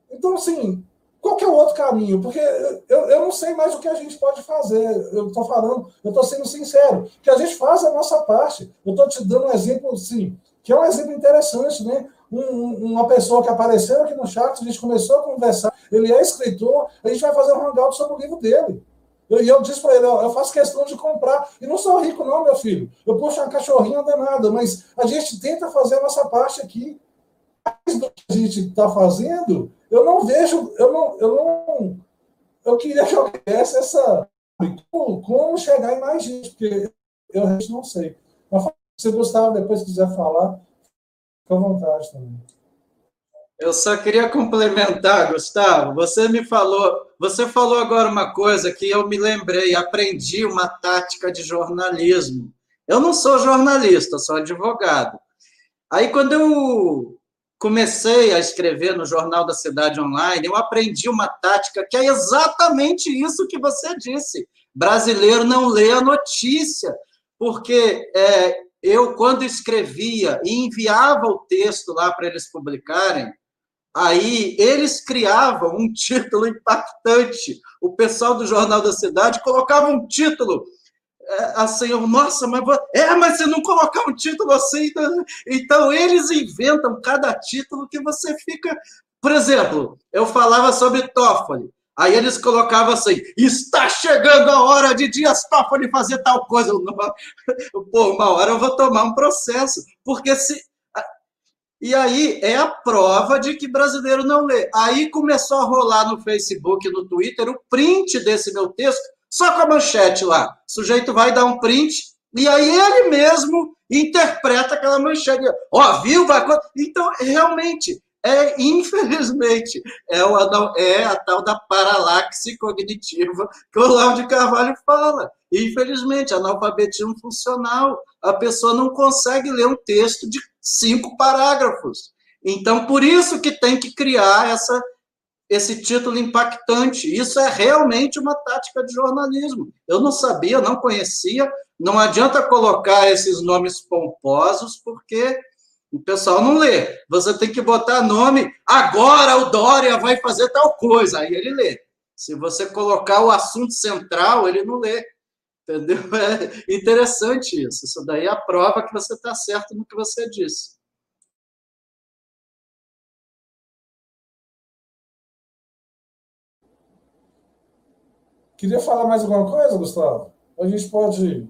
Então, assim, qual que é o outro caminho? Porque eu, eu não sei mais o que a gente pode fazer. Eu estou falando, eu estou sendo sincero, que a gente faz a nossa parte. Eu estou te dando um exemplo, sim, que é um exemplo interessante, né? Um, uma pessoa que apareceu aqui no chat, a gente começou a conversar, ele é escritor, a gente vai fazer um hangout sobre o livro dele. E eu, eu, disse para ele, ó, eu faço questão de comprar. E não sou rico, não, meu filho. Eu puxo uma cachorrinha danada, mas a gente tenta fazer a nossa parte aqui. Mais do que a gente está fazendo, eu não vejo, eu não, eu não. Eu queria que eu tivesse essa. Como, como chegar em mais gente, porque eu não sei. Mas se Gustavo depois quiser falar, fica à vontade também. Eu só queria complementar, Gustavo. Você me falou, você falou agora uma coisa que eu me lembrei, aprendi uma tática de jornalismo. Eu não sou jornalista, sou advogado. Aí quando eu comecei a escrever no Jornal da Cidade Online, eu aprendi uma tática que é exatamente isso que você disse. Brasileiro não lê a notícia, porque é, eu, quando escrevia e enviava o texto lá para eles publicarem, Aí eles criavam um *laughs* título impactante. O pessoal do Jornal da Cidade colocava um título assim, nossa, mas é, mas você não colocar um título assim, então, então eles inventam cada título que você fica, por exemplo, eu falava sobre Toffoli, aí eles colocavam assim, está chegando a hora de Dias Toffoli fazer tal coisa, pô, uma hora eu vou tomar um processo, porque se e aí é a prova de que brasileiro não lê. Aí começou a rolar no Facebook, no Twitter, o print desse meu texto, só com a manchete lá. O sujeito vai dar um print e aí ele mesmo interpreta aquela manchete. Ó, oh, viu? Então, realmente, é, infelizmente, é, o, é a tal da paralaxe cognitiva que o Olavo de Carvalho fala. Infelizmente, analfabetismo funcional. A pessoa não consegue ler um texto de cinco parágrafos. Então, por isso que tem que criar essa, esse título impactante. Isso é realmente uma tática de jornalismo. Eu não sabia, não conhecia. Não adianta colocar esses nomes pomposos, porque o pessoal não lê. Você tem que botar nome. Agora o Dória vai fazer tal coisa. Aí ele lê. Se você colocar o assunto central, ele não lê. Entendeu? *laughs* É interessante isso. Isso daí é a prova que você está certo no que você disse. Queria falar mais alguma coisa, Gustavo? A gente pode.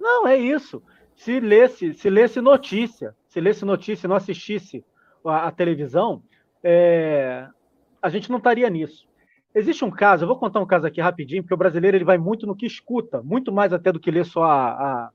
Não, é isso. Se lesse, se lesse notícia, se lesse notícia e não assistisse a, a televisão, é, a gente não estaria nisso. Existe um caso, eu vou contar um caso aqui rapidinho, porque o brasileiro ele vai muito no que escuta, muito mais até do que ler só a, a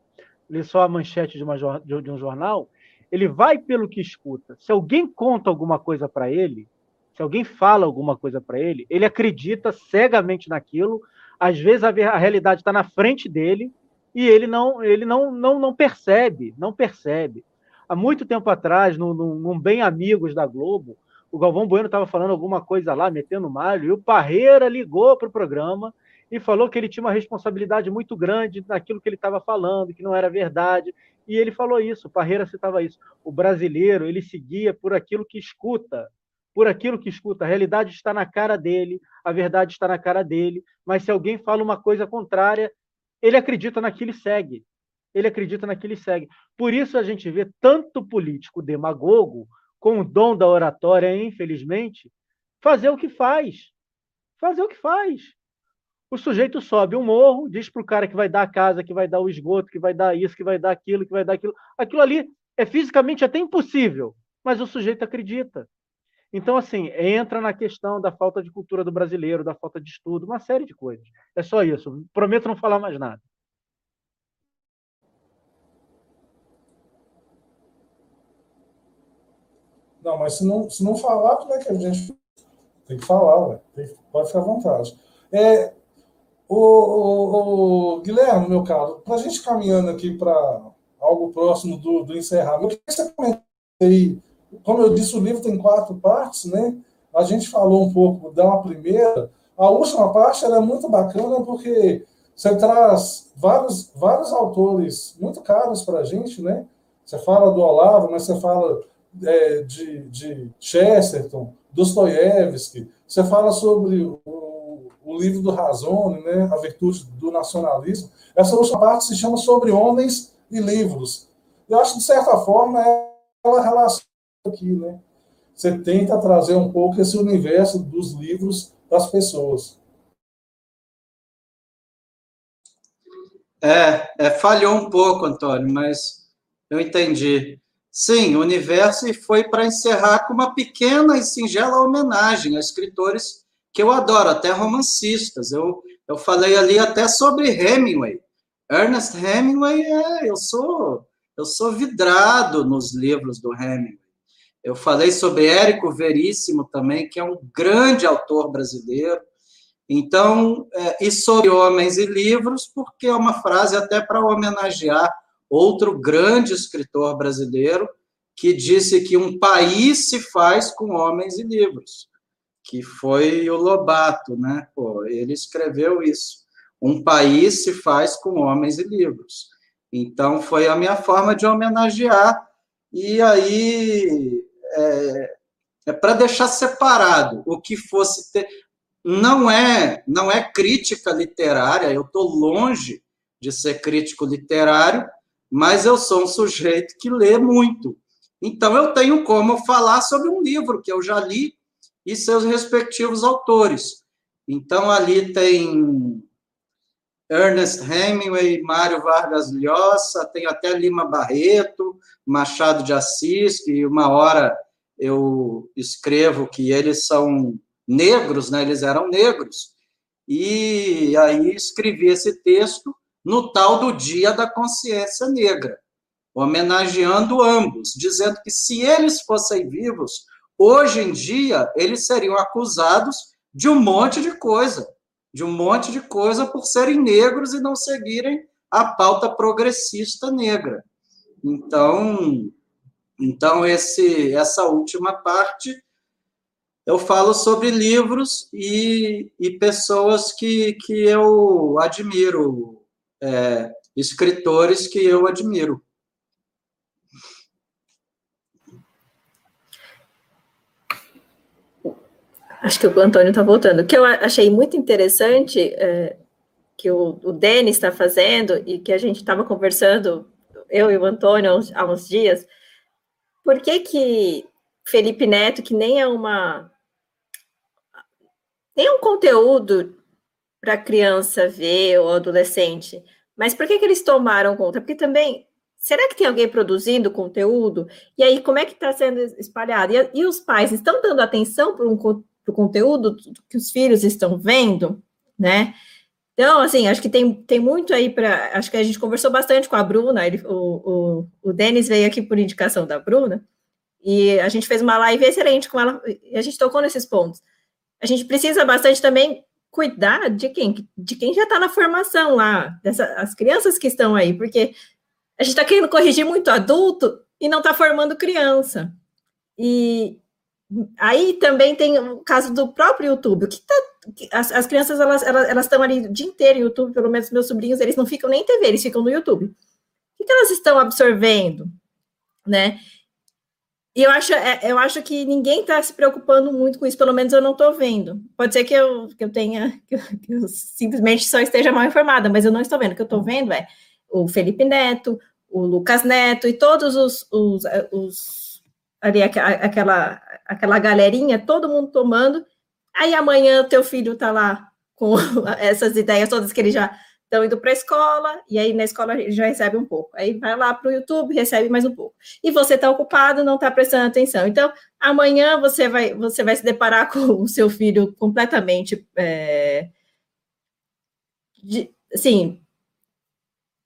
ler só a manchete de, uma, de um jornal. Ele vai pelo que escuta. Se alguém conta alguma coisa para ele, se alguém fala alguma coisa para ele, ele acredita cegamente naquilo. Às vezes a, a realidade está na frente dele, e ele não, ele não, não, não percebe, não percebe. Há muito tempo atrás, num, num Bem Amigos da Globo, o Galvão Bueno estava falando alguma coisa lá, metendo malho, e o Parreira ligou para o programa e falou que ele tinha uma responsabilidade muito grande naquilo que ele estava falando, que não era verdade. E ele falou isso, o Parreira citava isso. O brasileiro, ele seguia por aquilo que escuta, por aquilo que escuta. A realidade está na cara dele, a verdade está na cara dele, mas se alguém fala uma coisa contrária, ele acredita naquilo e segue. Ele acredita naquilo e segue. Por isso a gente vê tanto político demagogo, com o dom da oratória, infelizmente, fazer o que faz. Fazer o que faz. O sujeito sobe um morro, diz para o cara que vai dar a casa, que vai dar o esgoto, que vai dar isso, que vai dar aquilo, que vai dar aquilo. Aquilo ali é fisicamente até impossível, mas o sujeito acredita. Então, assim, entra na questão da falta de cultura do brasileiro, da falta de estudo, uma série de coisas. É só isso. Prometo não falar mais nada. Não, mas se não, se não falar, como é que a gente tem que falar, ué. Tem, pode ficar à vontade. É, o, o, o Guilherme, meu caro, para a gente caminhando aqui para algo próximo do, do encerramento, o que você comentou aí como eu disse, o livro tem quatro partes, né? A gente falou um pouco da primeira. A última parte é muito bacana porque você traz vários, vários autores muito caros para a gente, né? Você fala do Olavo, mas você fala é, de, de Chesterton, Dostoiévski, você fala sobre o, o livro do Razone, né? A Virtude do Nacionalismo. Essa última parte se chama Sobre Homens e Livros. Eu acho que, de certa forma, uma relação aqui, né? Você tenta trazer um pouco esse universo dos livros das pessoas. É, é, falhou um pouco, Antônio, mas eu entendi. Sim, o universo foi para encerrar com uma pequena e singela homenagem a escritores que eu adoro, até romancistas. Eu, eu falei ali até sobre Hemingway. Ernest Hemingway, é, eu sou eu sou vidrado nos livros do Hemingway. Eu falei sobre Érico Veríssimo também, que é um grande autor brasileiro. Então, é, e sobre Homens e Livros, porque é uma frase até para homenagear outro grande escritor brasileiro que disse que um país se faz com homens e livros, que foi o Lobato, né? Pô, ele escreveu isso. Um país se faz com homens e livros. Então, foi a minha forma de homenagear. E aí, é, é para deixar separado o que fosse ter. Não é, não é crítica literária, eu estou longe de ser crítico literário, mas eu sou um sujeito que lê muito. Então, eu tenho como falar sobre um livro que eu já li e seus respectivos autores. Então, ali tem Ernest Hemingway, Mário Vargas Llosa, tem até Lima Barreto, Machado de Assis, que uma hora eu escrevo que eles são negros, né? Eles eram negros. E aí escrevi esse texto no tal do Dia da Consciência Negra, homenageando ambos, dizendo que se eles fossem vivos, hoje em dia eles seriam acusados de um monte de coisa, de um monte de coisa por serem negros e não seguirem a pauta progressista negra. Então, então, esse, essa última parte, eu falo sobre livros e, e pessoas que, que eu admiro, é, escritores que eu admiro. Acho que o Antônio está voltando. O que eu achei muito interessante é, que o, o Denis está fazendo e que a gente estava conversando, eu e o Antônio, há uns, há uns dias, por que que Felipe Neto, que nem é uma nem é um conteúdo para criança ver ou adolescente, mas por que que eles tomaram conta? Porque também será que tem alguém produzindo conteúdo? E aí como é que está sendo espalhado? E, e, os pais estão dando atenção para um, o conteúdo que os filhos estão vendo, né? Então, assim, acho que tem, tem muito aí para. Acho que a gente conversou bastante com a Bruna, ele, o, o, o Denis veio aqui por indicação da Bruna, e a gente fez uma live excelente com ela, e a gente tocou nesses pontos. A gente precisa bastante também cuidar de quem? De quem já está na formação lá, dessas as crianças que estão aí, porque a gente está querendo corrigir muito adulto e não está formando criança. E aí também tem o caso do próprio YouTube. que, tá, as, as, crianças elas elas elas estão ali o dia inteiro no YouTube, pelo menos meus sobrinhos, eles não ficam nem em TV, eles ficam no YouTube. O que, elas estão absorvendo, né? E eu acho, é, eu acho que ninguém está se preocupando muito com isso, pelo menos eu não estou vendo. Pode ser que eu, que eu tenha, que *laughs* eu, que eu simplesmente só esteja mal informada, mas eu não estou vendo. O que eu estou vendo é o Felipe Neto, o Lucas Neto e todos os, os, os ali aquela, aquela galerinha, todo mundo tomando. Aí amanhã teu filho está lá com *laughs* essas ideias todas que ele já estão indo para a escola, e aí na escola ele já recebe um pouco. Aí vai lá para o YouTube, recebe mais um pouco. E você está ocupado, não está prestando atenção. Então, amanhã você vai, você vai se deparar *laughs* com o seu filho completamente. É, de, assim,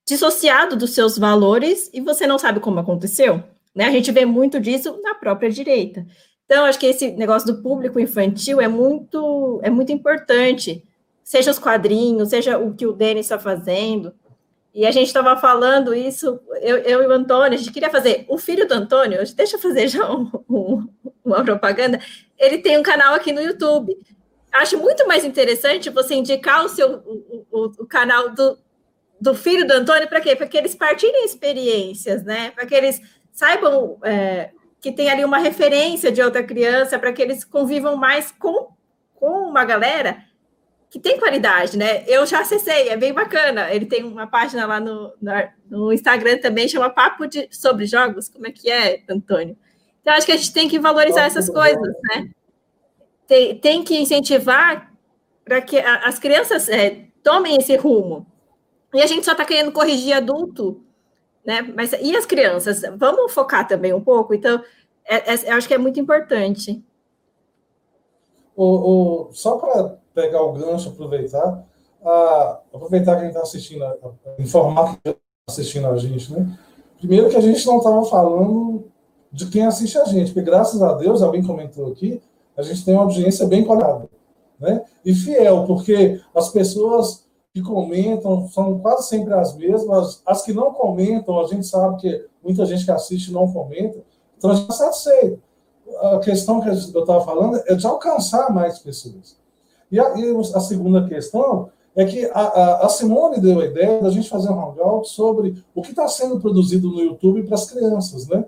dissociado dos seus valores e você não sabe como aconteceu. Né? A gente vê muito disso na própria direita. Então, acho que esse negócio do público infantil é muito, é muito importante seja os quadrinhos, seja o que o Denis está fazendo. E a gente estava falando isso, eu, eu, e o Antônio, a gente queria fazer. O filho do Antônio, deixa eu fazer já um, um, uma propaganda. Ele tem um canal aqui no YouTube. Acho muito mais interessante você indicar o seu o, o, o canal do, do filho do Antônio para quê? Para que eles partilhem experiências, né? Para que eles saibam é, que tem ali uma referência de outra criança, para que eles convivam mais com, com uma galera que tem qualidade, né? Eu já acessei, é bem bacana. Ele tem uma página lá no, no Instagram também, chama Papo de, sobre Jogos. Como é que é, Antônio? Então, acho que a gente tem que valorizar essas coisas, né? Tem, tem que incentivar para que a, as crianças é, tomem esse rumo. E a gente só está querendo corrigir adulto, né? Mas e as crianças? Vamos focar também um pouco? Então, é, é, eu acho que é muito importante. O, o só para pegar o gancho, aproveitar, a, aproveitar quem está assistindo, a, a informar quem está assistindo a gente, né? Primeiro que a gente não estava falando de quem assiste a gente, porque graças a Deus, alguém comentou aqui, a gente tem uma audiência bem qualificada, né? E fiel, porque as pessoas que comentam são quase sempre as mesmas, as que não comentam, a gente sabe que muita gente que assiste não comenta, então a gente satisfeito. A questão que eu estava falando é de alcançar mais pessoas. E a, e a segunda questão é que a, a, a, Simone deu a ideia da gente fazer um hangout sobre o que está sendo produzido no YouTube para as crianças, né?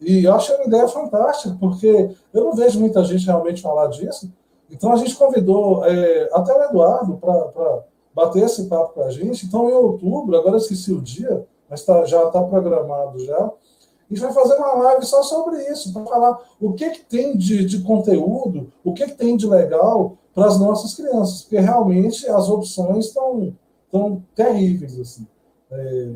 E eu achei uma ideia fantástica, porque eu não vejo muita gente realmente falar disso. Então a gente convidou é, até o Eduardo para bater esse papo com a gente. Então, em outubro, agora esqueci o dia, mas tá, já está programado já. A gente vai fazer uma live só sobre isso, para falar o que, que tem de, de conteúdo, o que, que tem de legal para as nossas crianças, porque realmente as opções estão tão terríveis, assim. É,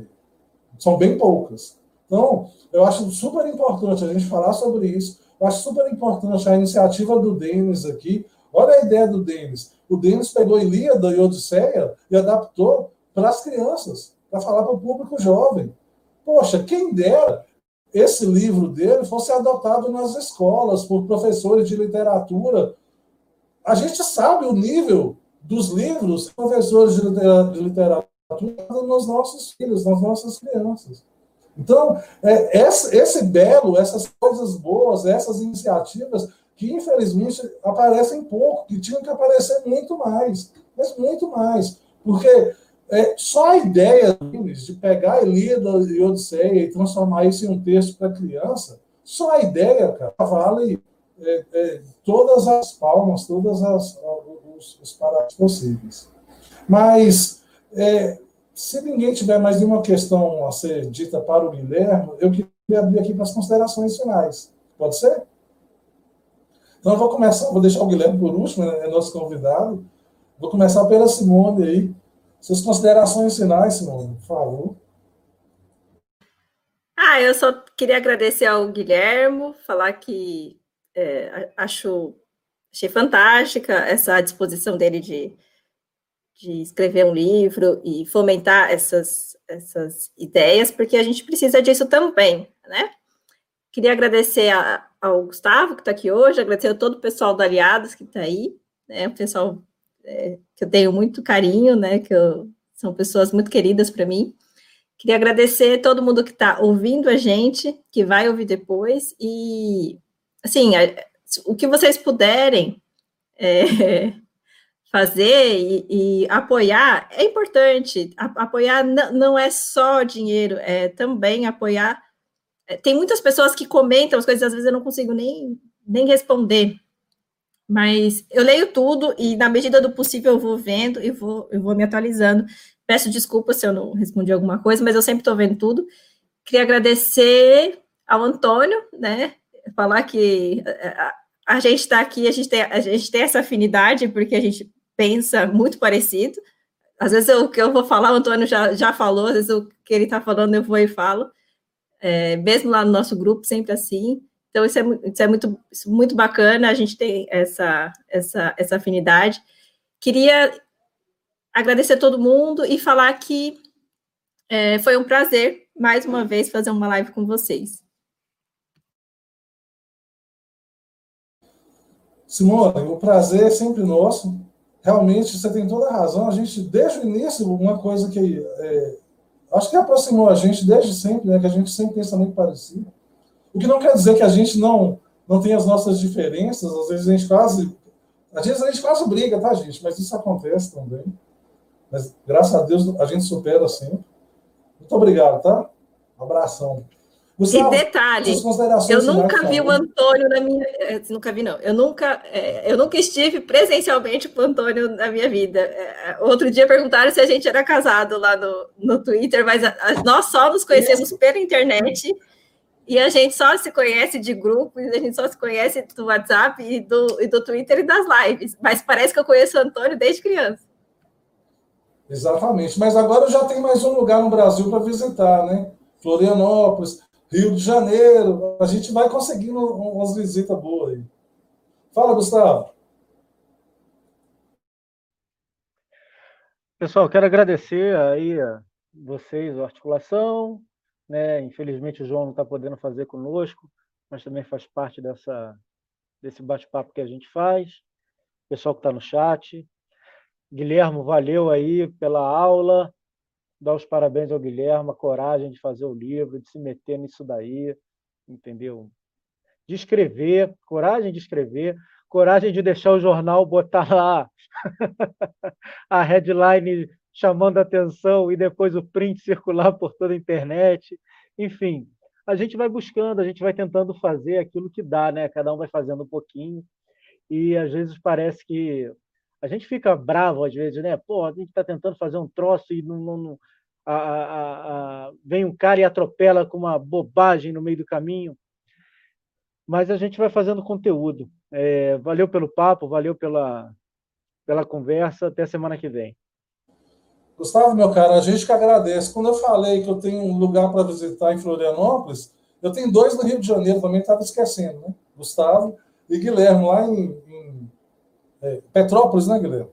são bem poucas. Então, eu acho super importante a gente falar sobre isso. Eu acho super importante a iniciativa do Denis aqui. Olha a ideia do Denis. O Denis pegou Ilíada e Odisseia e adaptou para as crianças, para falar para o público jovem. Poxa, quem dera esse livro dele fosse adotado nas escolas por professores de literatura a gente sabe o nível dos livros professores de literatura nos nossos filhos, nas nossas crianças. Então, é, esse, esse belo, essas coisas boas, essas iniciativas, que infelizmente aparecem pouco, que tinham que aparecer muito mais, mas muito mais. Porque é, só a ideia de pegar Elida e Odisseia e transformar isso em um texto para criança, só a ideia, cara, vale é, é, todas as palmas, todas as os, os paradas possíveis. Mas é, se ninguém tiver mais nenhuma questão a ser dita para o Guilherme, eu queria abrir aqui para as considerações finais. Pode ser? Então eu vou começar, vou deixar o Guilherme por último, né, é nosso convidado. Vou começar pela Simone aí. Suas considerações finais, Simone, por favor. Ah, eu só queria agradecer ao Guilherme, falar que é, acho achei fantástica essa disposição dele de, de escrever um livro e fomentar essas, essas ideias, porque a gente precisa disso também, né? Queria agradecer a, ao Gustavo, que está aqui hoje, agradecer a todo o pessoal do Aliados que está aí, né? O pessoal é, que eu tenho muito carinho, né? Que eu, são pessoas muito queridas para mim. Queria agradecer todo mundo que está ouvindo a gente, que vai ouvir depois, e assim, o que vocês puderem é, *laughs* fazer e, e, apoiar é importante. A, apoiar não é só dinheiro, é também apoiar. Tem muitas pessoas que comentam as coisas, às vezes eu não consigo nem, nem responder. Mas eu leio tudo e, na medida do possível, eu vou vendo e vou, eu vou me atualizando. Peço desculpa se eu não respondi alguma coisa, mas eu sempre estou vendo tudo. Queria agradecer ao Antônio, né? Falar que a, a gente está aqui, a gente, tem, a gente tem essa afinidade, porque a gente pensa muito parecido. Às vezes o que eu vou falar, o Antônio já, já falou, às vezes o que ele está falando eu vou e falo. É, mesmo lá no nosso grupo, sempre assim. Então, isso é, isso é muito, muito bacana, a gente tem essa, essa, essa afinidade. Queria agradecer a todo mundo e falar que é, foi um prazer, mais uma vez, fazer uma live com vocês. Simone, o prazer é sempre nosso. Realmente, você tem toda a razão. A gente, desde o início, uma coisa que é, acho que aproximou a gente desde sempre, né, que a gente sempre pensa muito parecido o que não quer dizer que a gente não, não tem as nossas diferenças, às vezes a gente quase. Às vezes a gente quase briga, tá, gente? Mas isso acontece também. Mas graças a Deus a gente supera sempre. Muito obrigado, tá? Um abração. Gustavo, e detalhe, eu nunca vi o Antônio na minha. Eh, nunca vi, não. Eu nunca, é, eu nunca estive presencialmente com o Antônio na minha vida. É, outro dia perguntaram se a gente era casado lá no, no Twitter, mas a, a, nós só nos conhecemos pela internet. E a gente só se conhece de grupos, a gente só se conhece do WhatsApp e do, e do Twitter e das lives. Mas parece que eu conheço o Antônio desde criança. Exatamente. Mas agora já tem mais um lugar no Brasil para visitar, né? Florianópolis, Rio de Janeiro. A gente vai conseguindo umas visitas boas aí. Fala, Gustavo. Pessoal, quero agradecer aí a vocês, a articulação, né? Infelizmente o João não está podendo fazer conosco, mas também faz parte dessa, desse bate-papo que a gente faz. O pessoal que está no chat. Guilhermo, valeu aí pela aula. Dar os parabéns ao Guilherme, a coragem de fazer o livro, de se meter nisso daí, entendeu? De escrever, coragem de escrever, coragem de deixar o jornal botar lá *laughs* a headline chamando atenção e depois o print circular por toda a internet. Enfim, a gente vai buscando, a gente vai tentando fazer aquilo que dá, né? Cada um vai fazendo um pouquinho. E às vezes parece que a gente fica bravo às vezes, né? Pô, a gente está tentando fazer um troço e não, não, a, a, a, vem um cara e atropela com uma bobagem no meio do caminho. Mas a gente vai fazendo conteúdo. É, valeu pelo papo, valeu pela, pela conversa. Até semana que vem. Gustavo, meu cara, a gente que agradece. Quando eu falei que eu tenho um lugar para visitar em Florianópolis, eu tenho dois no Rio de Janeiro também, estava esquecendo, né? Gustavo e Guilherme, lá em é, Petrópolis, né, Guilherme?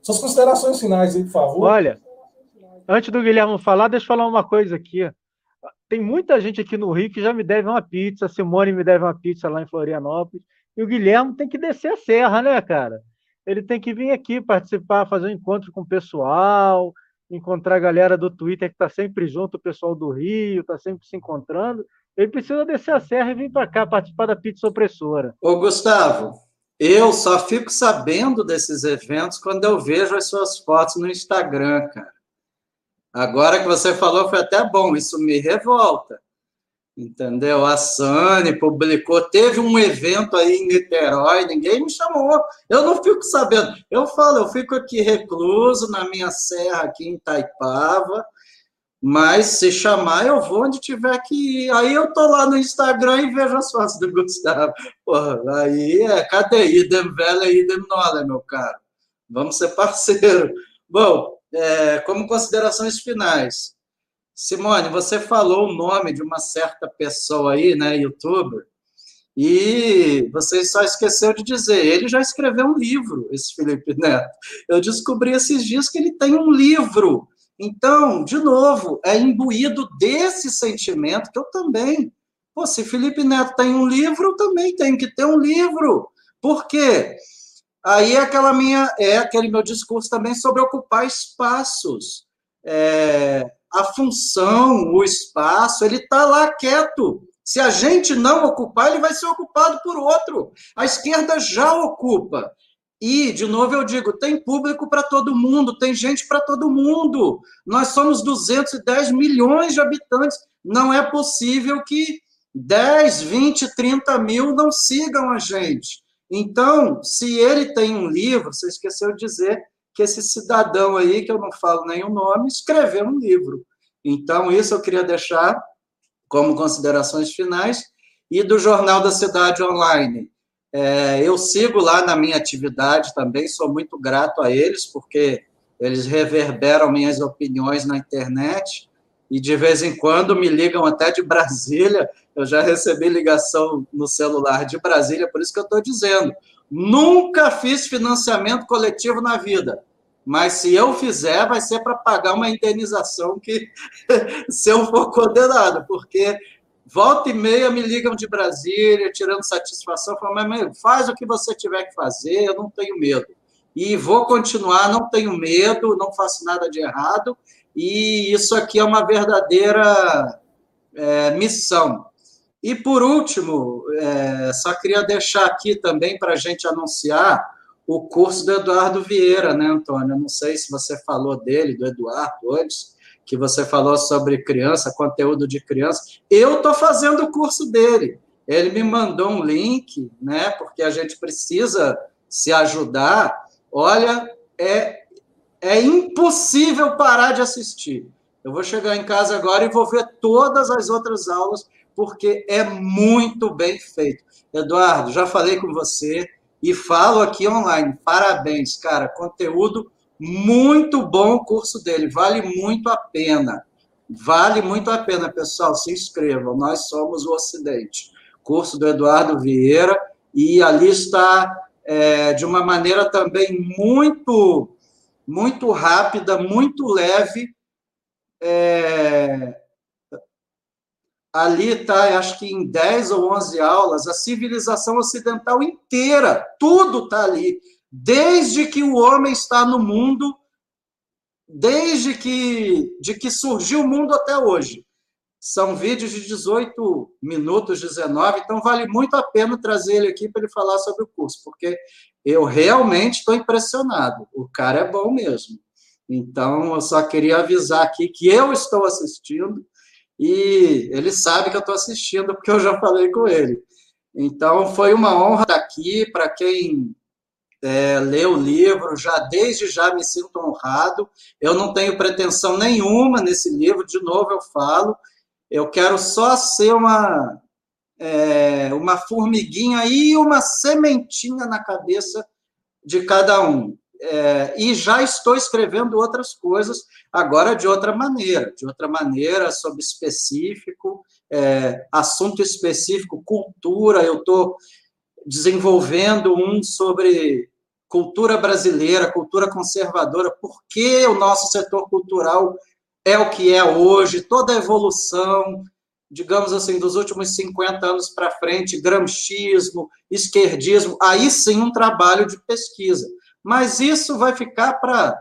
Suas considerações finais aí, por favor. Olha, antes do Guilherme falar, deixa eu falar uma coisa aqui. Tem muita gente aqui no Rio que já me deve uma pizza, a Simone me deve uma pizza lá em Florianópolis, e o Guilherme tem que descer a serra, né, cara? Ele tem que vir aqui participar, fazer um encontro com o pessoal, encontrar a galera do Twitter que está sempre junto, o pessoal do Rio, está sempre se encontrando. Ele precisa descer a serra e vir para cá participar da pizza opressora. Ô, Gustavo, eu só fico sabendo desses eventos quando eu vejo as suas fotos no Instagram, cara. Agora que você falou foi até bom, isso me revolta. Entendeu? A Sani publicou, teve um evento aí em Niterói, ninguém me chamou. Eu não fico sabendo. Eu falo, eu fico aqui recluso na minha serra aqui em Taipava, mas se chamar, eu vou onde tiver que ir. Aí eu tô lá no Instagram e vejo as fotos do Gustavo. Porra, aí é, cadê? Idem vela, idem nola, meu caro. Vamos ser parceiro. Bom, é, como considerações finais, Simone, você falou o nome de uma certa pessoa aí, né, youtuber, e você só esqueceu de dizer, ele já escreveu um livro, esse Felipe Neto. Eu descobri esses dias que ele tem um livro. Então, de novo, é imbuído desse sentimento que eu também. Pô, se Felipe Neto tem um livro, eu também tenho que ter um livro. Por quê? Aí é aquela minha, é aquele meu discurso também sobre ocupar espaços. É, a função, o espaço, ele está lá quieto. Se a gente não ocupar, ele vai ser ocupado por outro. A esquerda já ocupa. E, de novo, eu digo: tem público para todo mundo, tem gente para todo mundo. Nós somos 210 milhões de habitantes. Não é possível que 10, 20, 30 mil não sigam a gente. Então, se ele tem um livro, você esqueceu de dizer que esse cidadão aí, que eu não falo nenhum nome, escreveu um livro. Então, isso eu queria deixar como considerações finais. E do Jornal da Cidade Online, é, eu sigo lá na minha atividade também, sou muito grato a eles, porque eles reverberam minhas opiniões na internet e de vez em quando me ligam até de Brasília. Eu já recebi ligação no celular de Brasília, por isso que eu estou dizendo. Nunca fiz financiamento coletivo na vida, mas se eu fizer, vai ser para pagar uma indenização que, *laughs* se eu for condenado, porque Volta e meia me ligam de Brasília, tirando satisfação, falando, mas amigo, faz o que você tiver que fazer, eu não tenho medo. E vou continuar, não tenho medo, não faço nada de errado, e isso aqui é uma verdadeira é, missão. E, por último, é, só queria deixar aqui também para a gente anunciar o curso do Eduardo Vieira, né, Antônio? Não sei se você falou dele, do Eduardo, antes, que você falou sobre criança, conteúdo de criança. Eu estou fazendo o curso dele. Ele me mandou um link, né? Porque a gente precisa se ajudar. Olha, é, é impossível parar de assistir. Eu vou chegar em casa agora e vou ver todas as outras aulas, porque é muito bem feito. Eduardo, já falei com você e falo aqui online. Parabéns, cara. Conteúdo muito bom o curso dele, vale muito a pena. Vale muito a pena, pessoal, se inscrevam. Nós somos o Ocidente. Curso do Eduardo Vieira, e ali está é, de uma maneira também muito, muito rápida, muito leve. É, ali está, acho que em 10 ou 11 aulas, a civilização ocidental inteira, tudo está ali desde que o homem está no mundo, desde que, de que surgiu o mundo até hoje. São vídeos de 18 minutos, 19, então vale muito a pena trazer ele aqui para ele falar sobre o curso, porque eu realmente estou impressionado. O cara é bom mesmo. Então, eu só queria avisar aqui que eu estou assistindo e ele sabe que eu estou assistindo, porque eu já falei com ele. Então, foi uma honra estar aqui. Para quem é, ler o livro, já desde já me sinto honrado. Eu não tenho pretensão nenhuma nesse livro, de novo eu falo, eu quero só ser uma, é, uma formiguinha e uma sementinha na cabeça de cada um. É, e já estou escrevendo outras coisas, agora de outra maneira, de outra maneira, sobre específico, é, assunto específico, cultura, eu estou desenvolvendo um sobre cultura brasileira, cultura conservadora, por que o nosso setor cultural é o que é hoje, toda a evolução, digamos assim, dos últimos 50 anos para frente, gramscismo, esquerdismo, aí sim um trabalho de pesquisa. Mas isso vai ficar para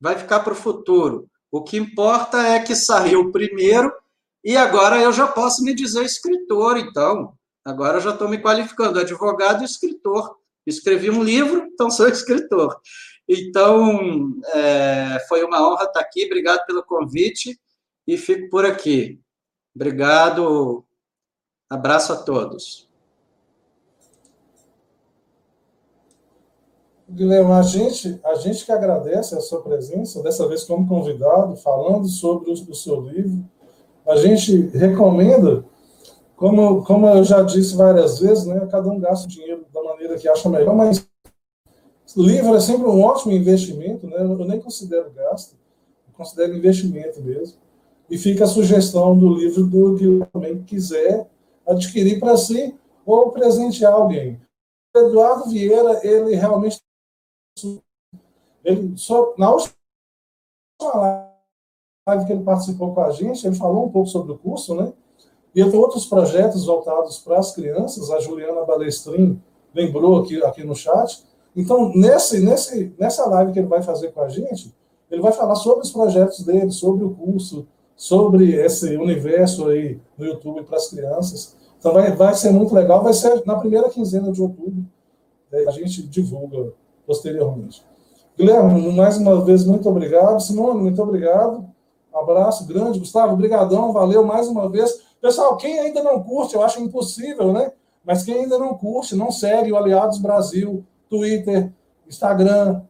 vai ficar para o futuro. O que importa é que saiu primeiro e agora eu já posso me dizer escritor, então. Agora eu já estou me qualificando, advogado e escritor escrevi um livro, então sou *laughs* escritor. Então, é, foi uma honra estar aqui, obrigado pelo convite e fico por aqui. Obrigado, abraço a todos. Guilherme, a gente, a gente que agradece a sua presença, dessa vez como convidado, falando sobre o, seu livro. A gente recomenda como, como eu já disse várias vezes, né, cada um gasta o dinheiro que acha melhor, mas livro é sempre um ótimo investimento, né? eu nem considero gasto, considero investimento mesmo. E fica a sugestão do livro do que também quiser adquirir para si ou presentear alguém. Eduardo Vieira, ele realmente. Ele só, na última live que ele participou com a gente, ele falou um pouco sobre o curso, né? E outros projetos voltados para as crianças, a Juliana Balestrin lembrou aqui, aqui no chat, Então, nesse, nesse, nessa live que ele vai fazer com a gente, ele vai falar sobre os projetos dele, sobre o curso, sobre esse universo aí no YouTube para as crianças. Então, vai, vai ser muito legal. Vai ser na primeira quinzena de outubro. A gente divulga posteriormente. Guilherme, mais uma vez, muito obrigado. Simone, muito obrigado. Abraço grande. Gustavo, obrigadão. Valeu mais uma vez. Pessoal, quem ainda não curte, eu acho impossível, né? Mas quem ainda não curte, não segue o Aliados Brasil, Twitter, Instagram,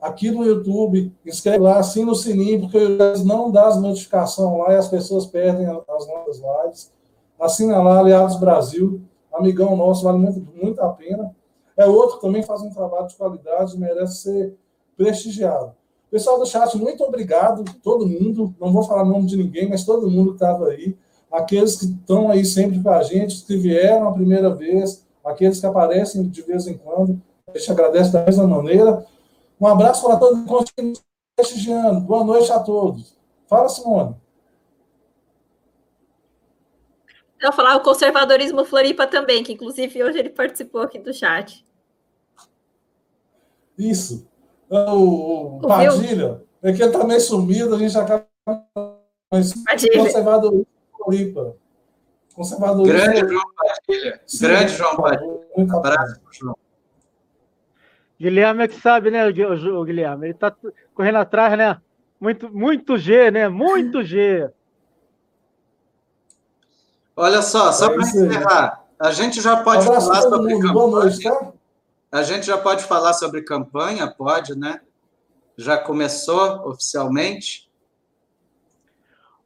aqui no YouTube, inscreve lá, assina o sininho, porque não dá as notificações lá e as pessoas perdem as nossas lives. Assina lá, Aliados Brasil, amigão nosso, vale muito, muito a pena. É outro que também faz um trabalho de qualidade, merece ser prestigiado. Pessoal do chat, muito obrigado, todo mundo, não vou falar o nome de ninguém, mas todo mundo que estava aí, aqueles que estão aí sempre com a gente, que vieram a primeira vez, aqueles que aparecem de vez em quando, a gente agradece da mesma maneira. Um abraço para todos, continue prestigiando. Boa noite a todos. Fala, Simone. Eu falar o conservadorismo Floripa também, que inclusive hoje ele participou aqui do chat. Isso. O, o Padilha, é que ele está meio sumido, a gente acaba. Mas conservadorismo Floripa. Conservadorismo. Grande João Padilha. Sim, Grande João Padilha. Um abraço, João. Guilherme é que sabe, né, o, Guilherme? Ele está correndo atrás, né? Muito, muito G, né? Muito G. Olha só, só para encerrar, a gente já pode falar sobre mundo. campanha. Noite, tá? A gente já pode falar sobre campanha, pode, né? Já começou oficialmente?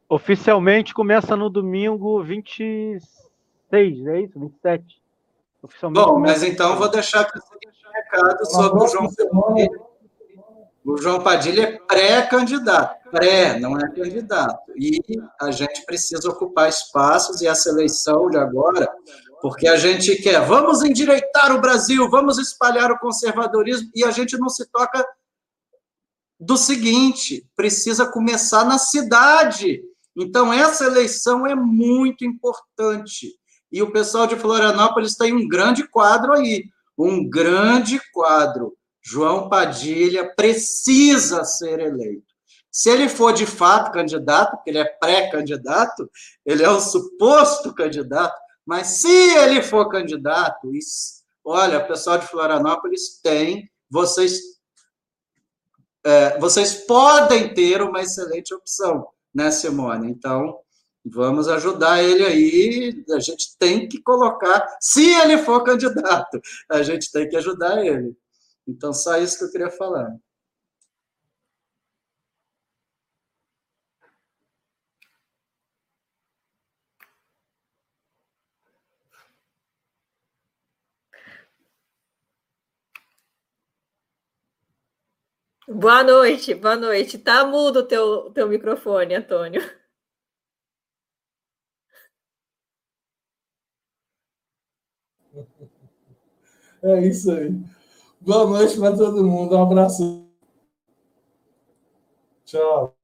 Oficialmente começa no domingo 26, é isso? 27. Oficialmente Bom, mas então vou deixar aqui um recado sobre o João Padilha. O João Padilha é pré-candidato, pré, não é candidato. E a gente precisa ocupar espaços e essa eleição de agora, porque a gente quer, vamos endireitar o Brasil, vamos espalhar o conservadorismo, e a gente não se toca do seguinte: precisa começar na cidade. Então, essa eleição é muito importante. E o pessoal de Florianópolis tem um grande quadro aí um grande quadro. João Padilha precisa ser eleito. Se ele for de fato candidato, porque ele é pré-candidato, ele é o suposto candidato, mas se ele for candidato, olha, o pessoal de Florianópolis tem, vocês, é, vocês podem ter uma excelente opção, né, Simone? Então, Vamos ajudar ele aí. A gente tem que colocar, se ele for candidato, a gente tem que ajudar ele. Então, só isso que eu queria falar. Boa noite, boa noite. Tá mudo o teu, teu microfone, Antônio. É isso aí. Boa noite para todo mundo. Um abraço. Tchau.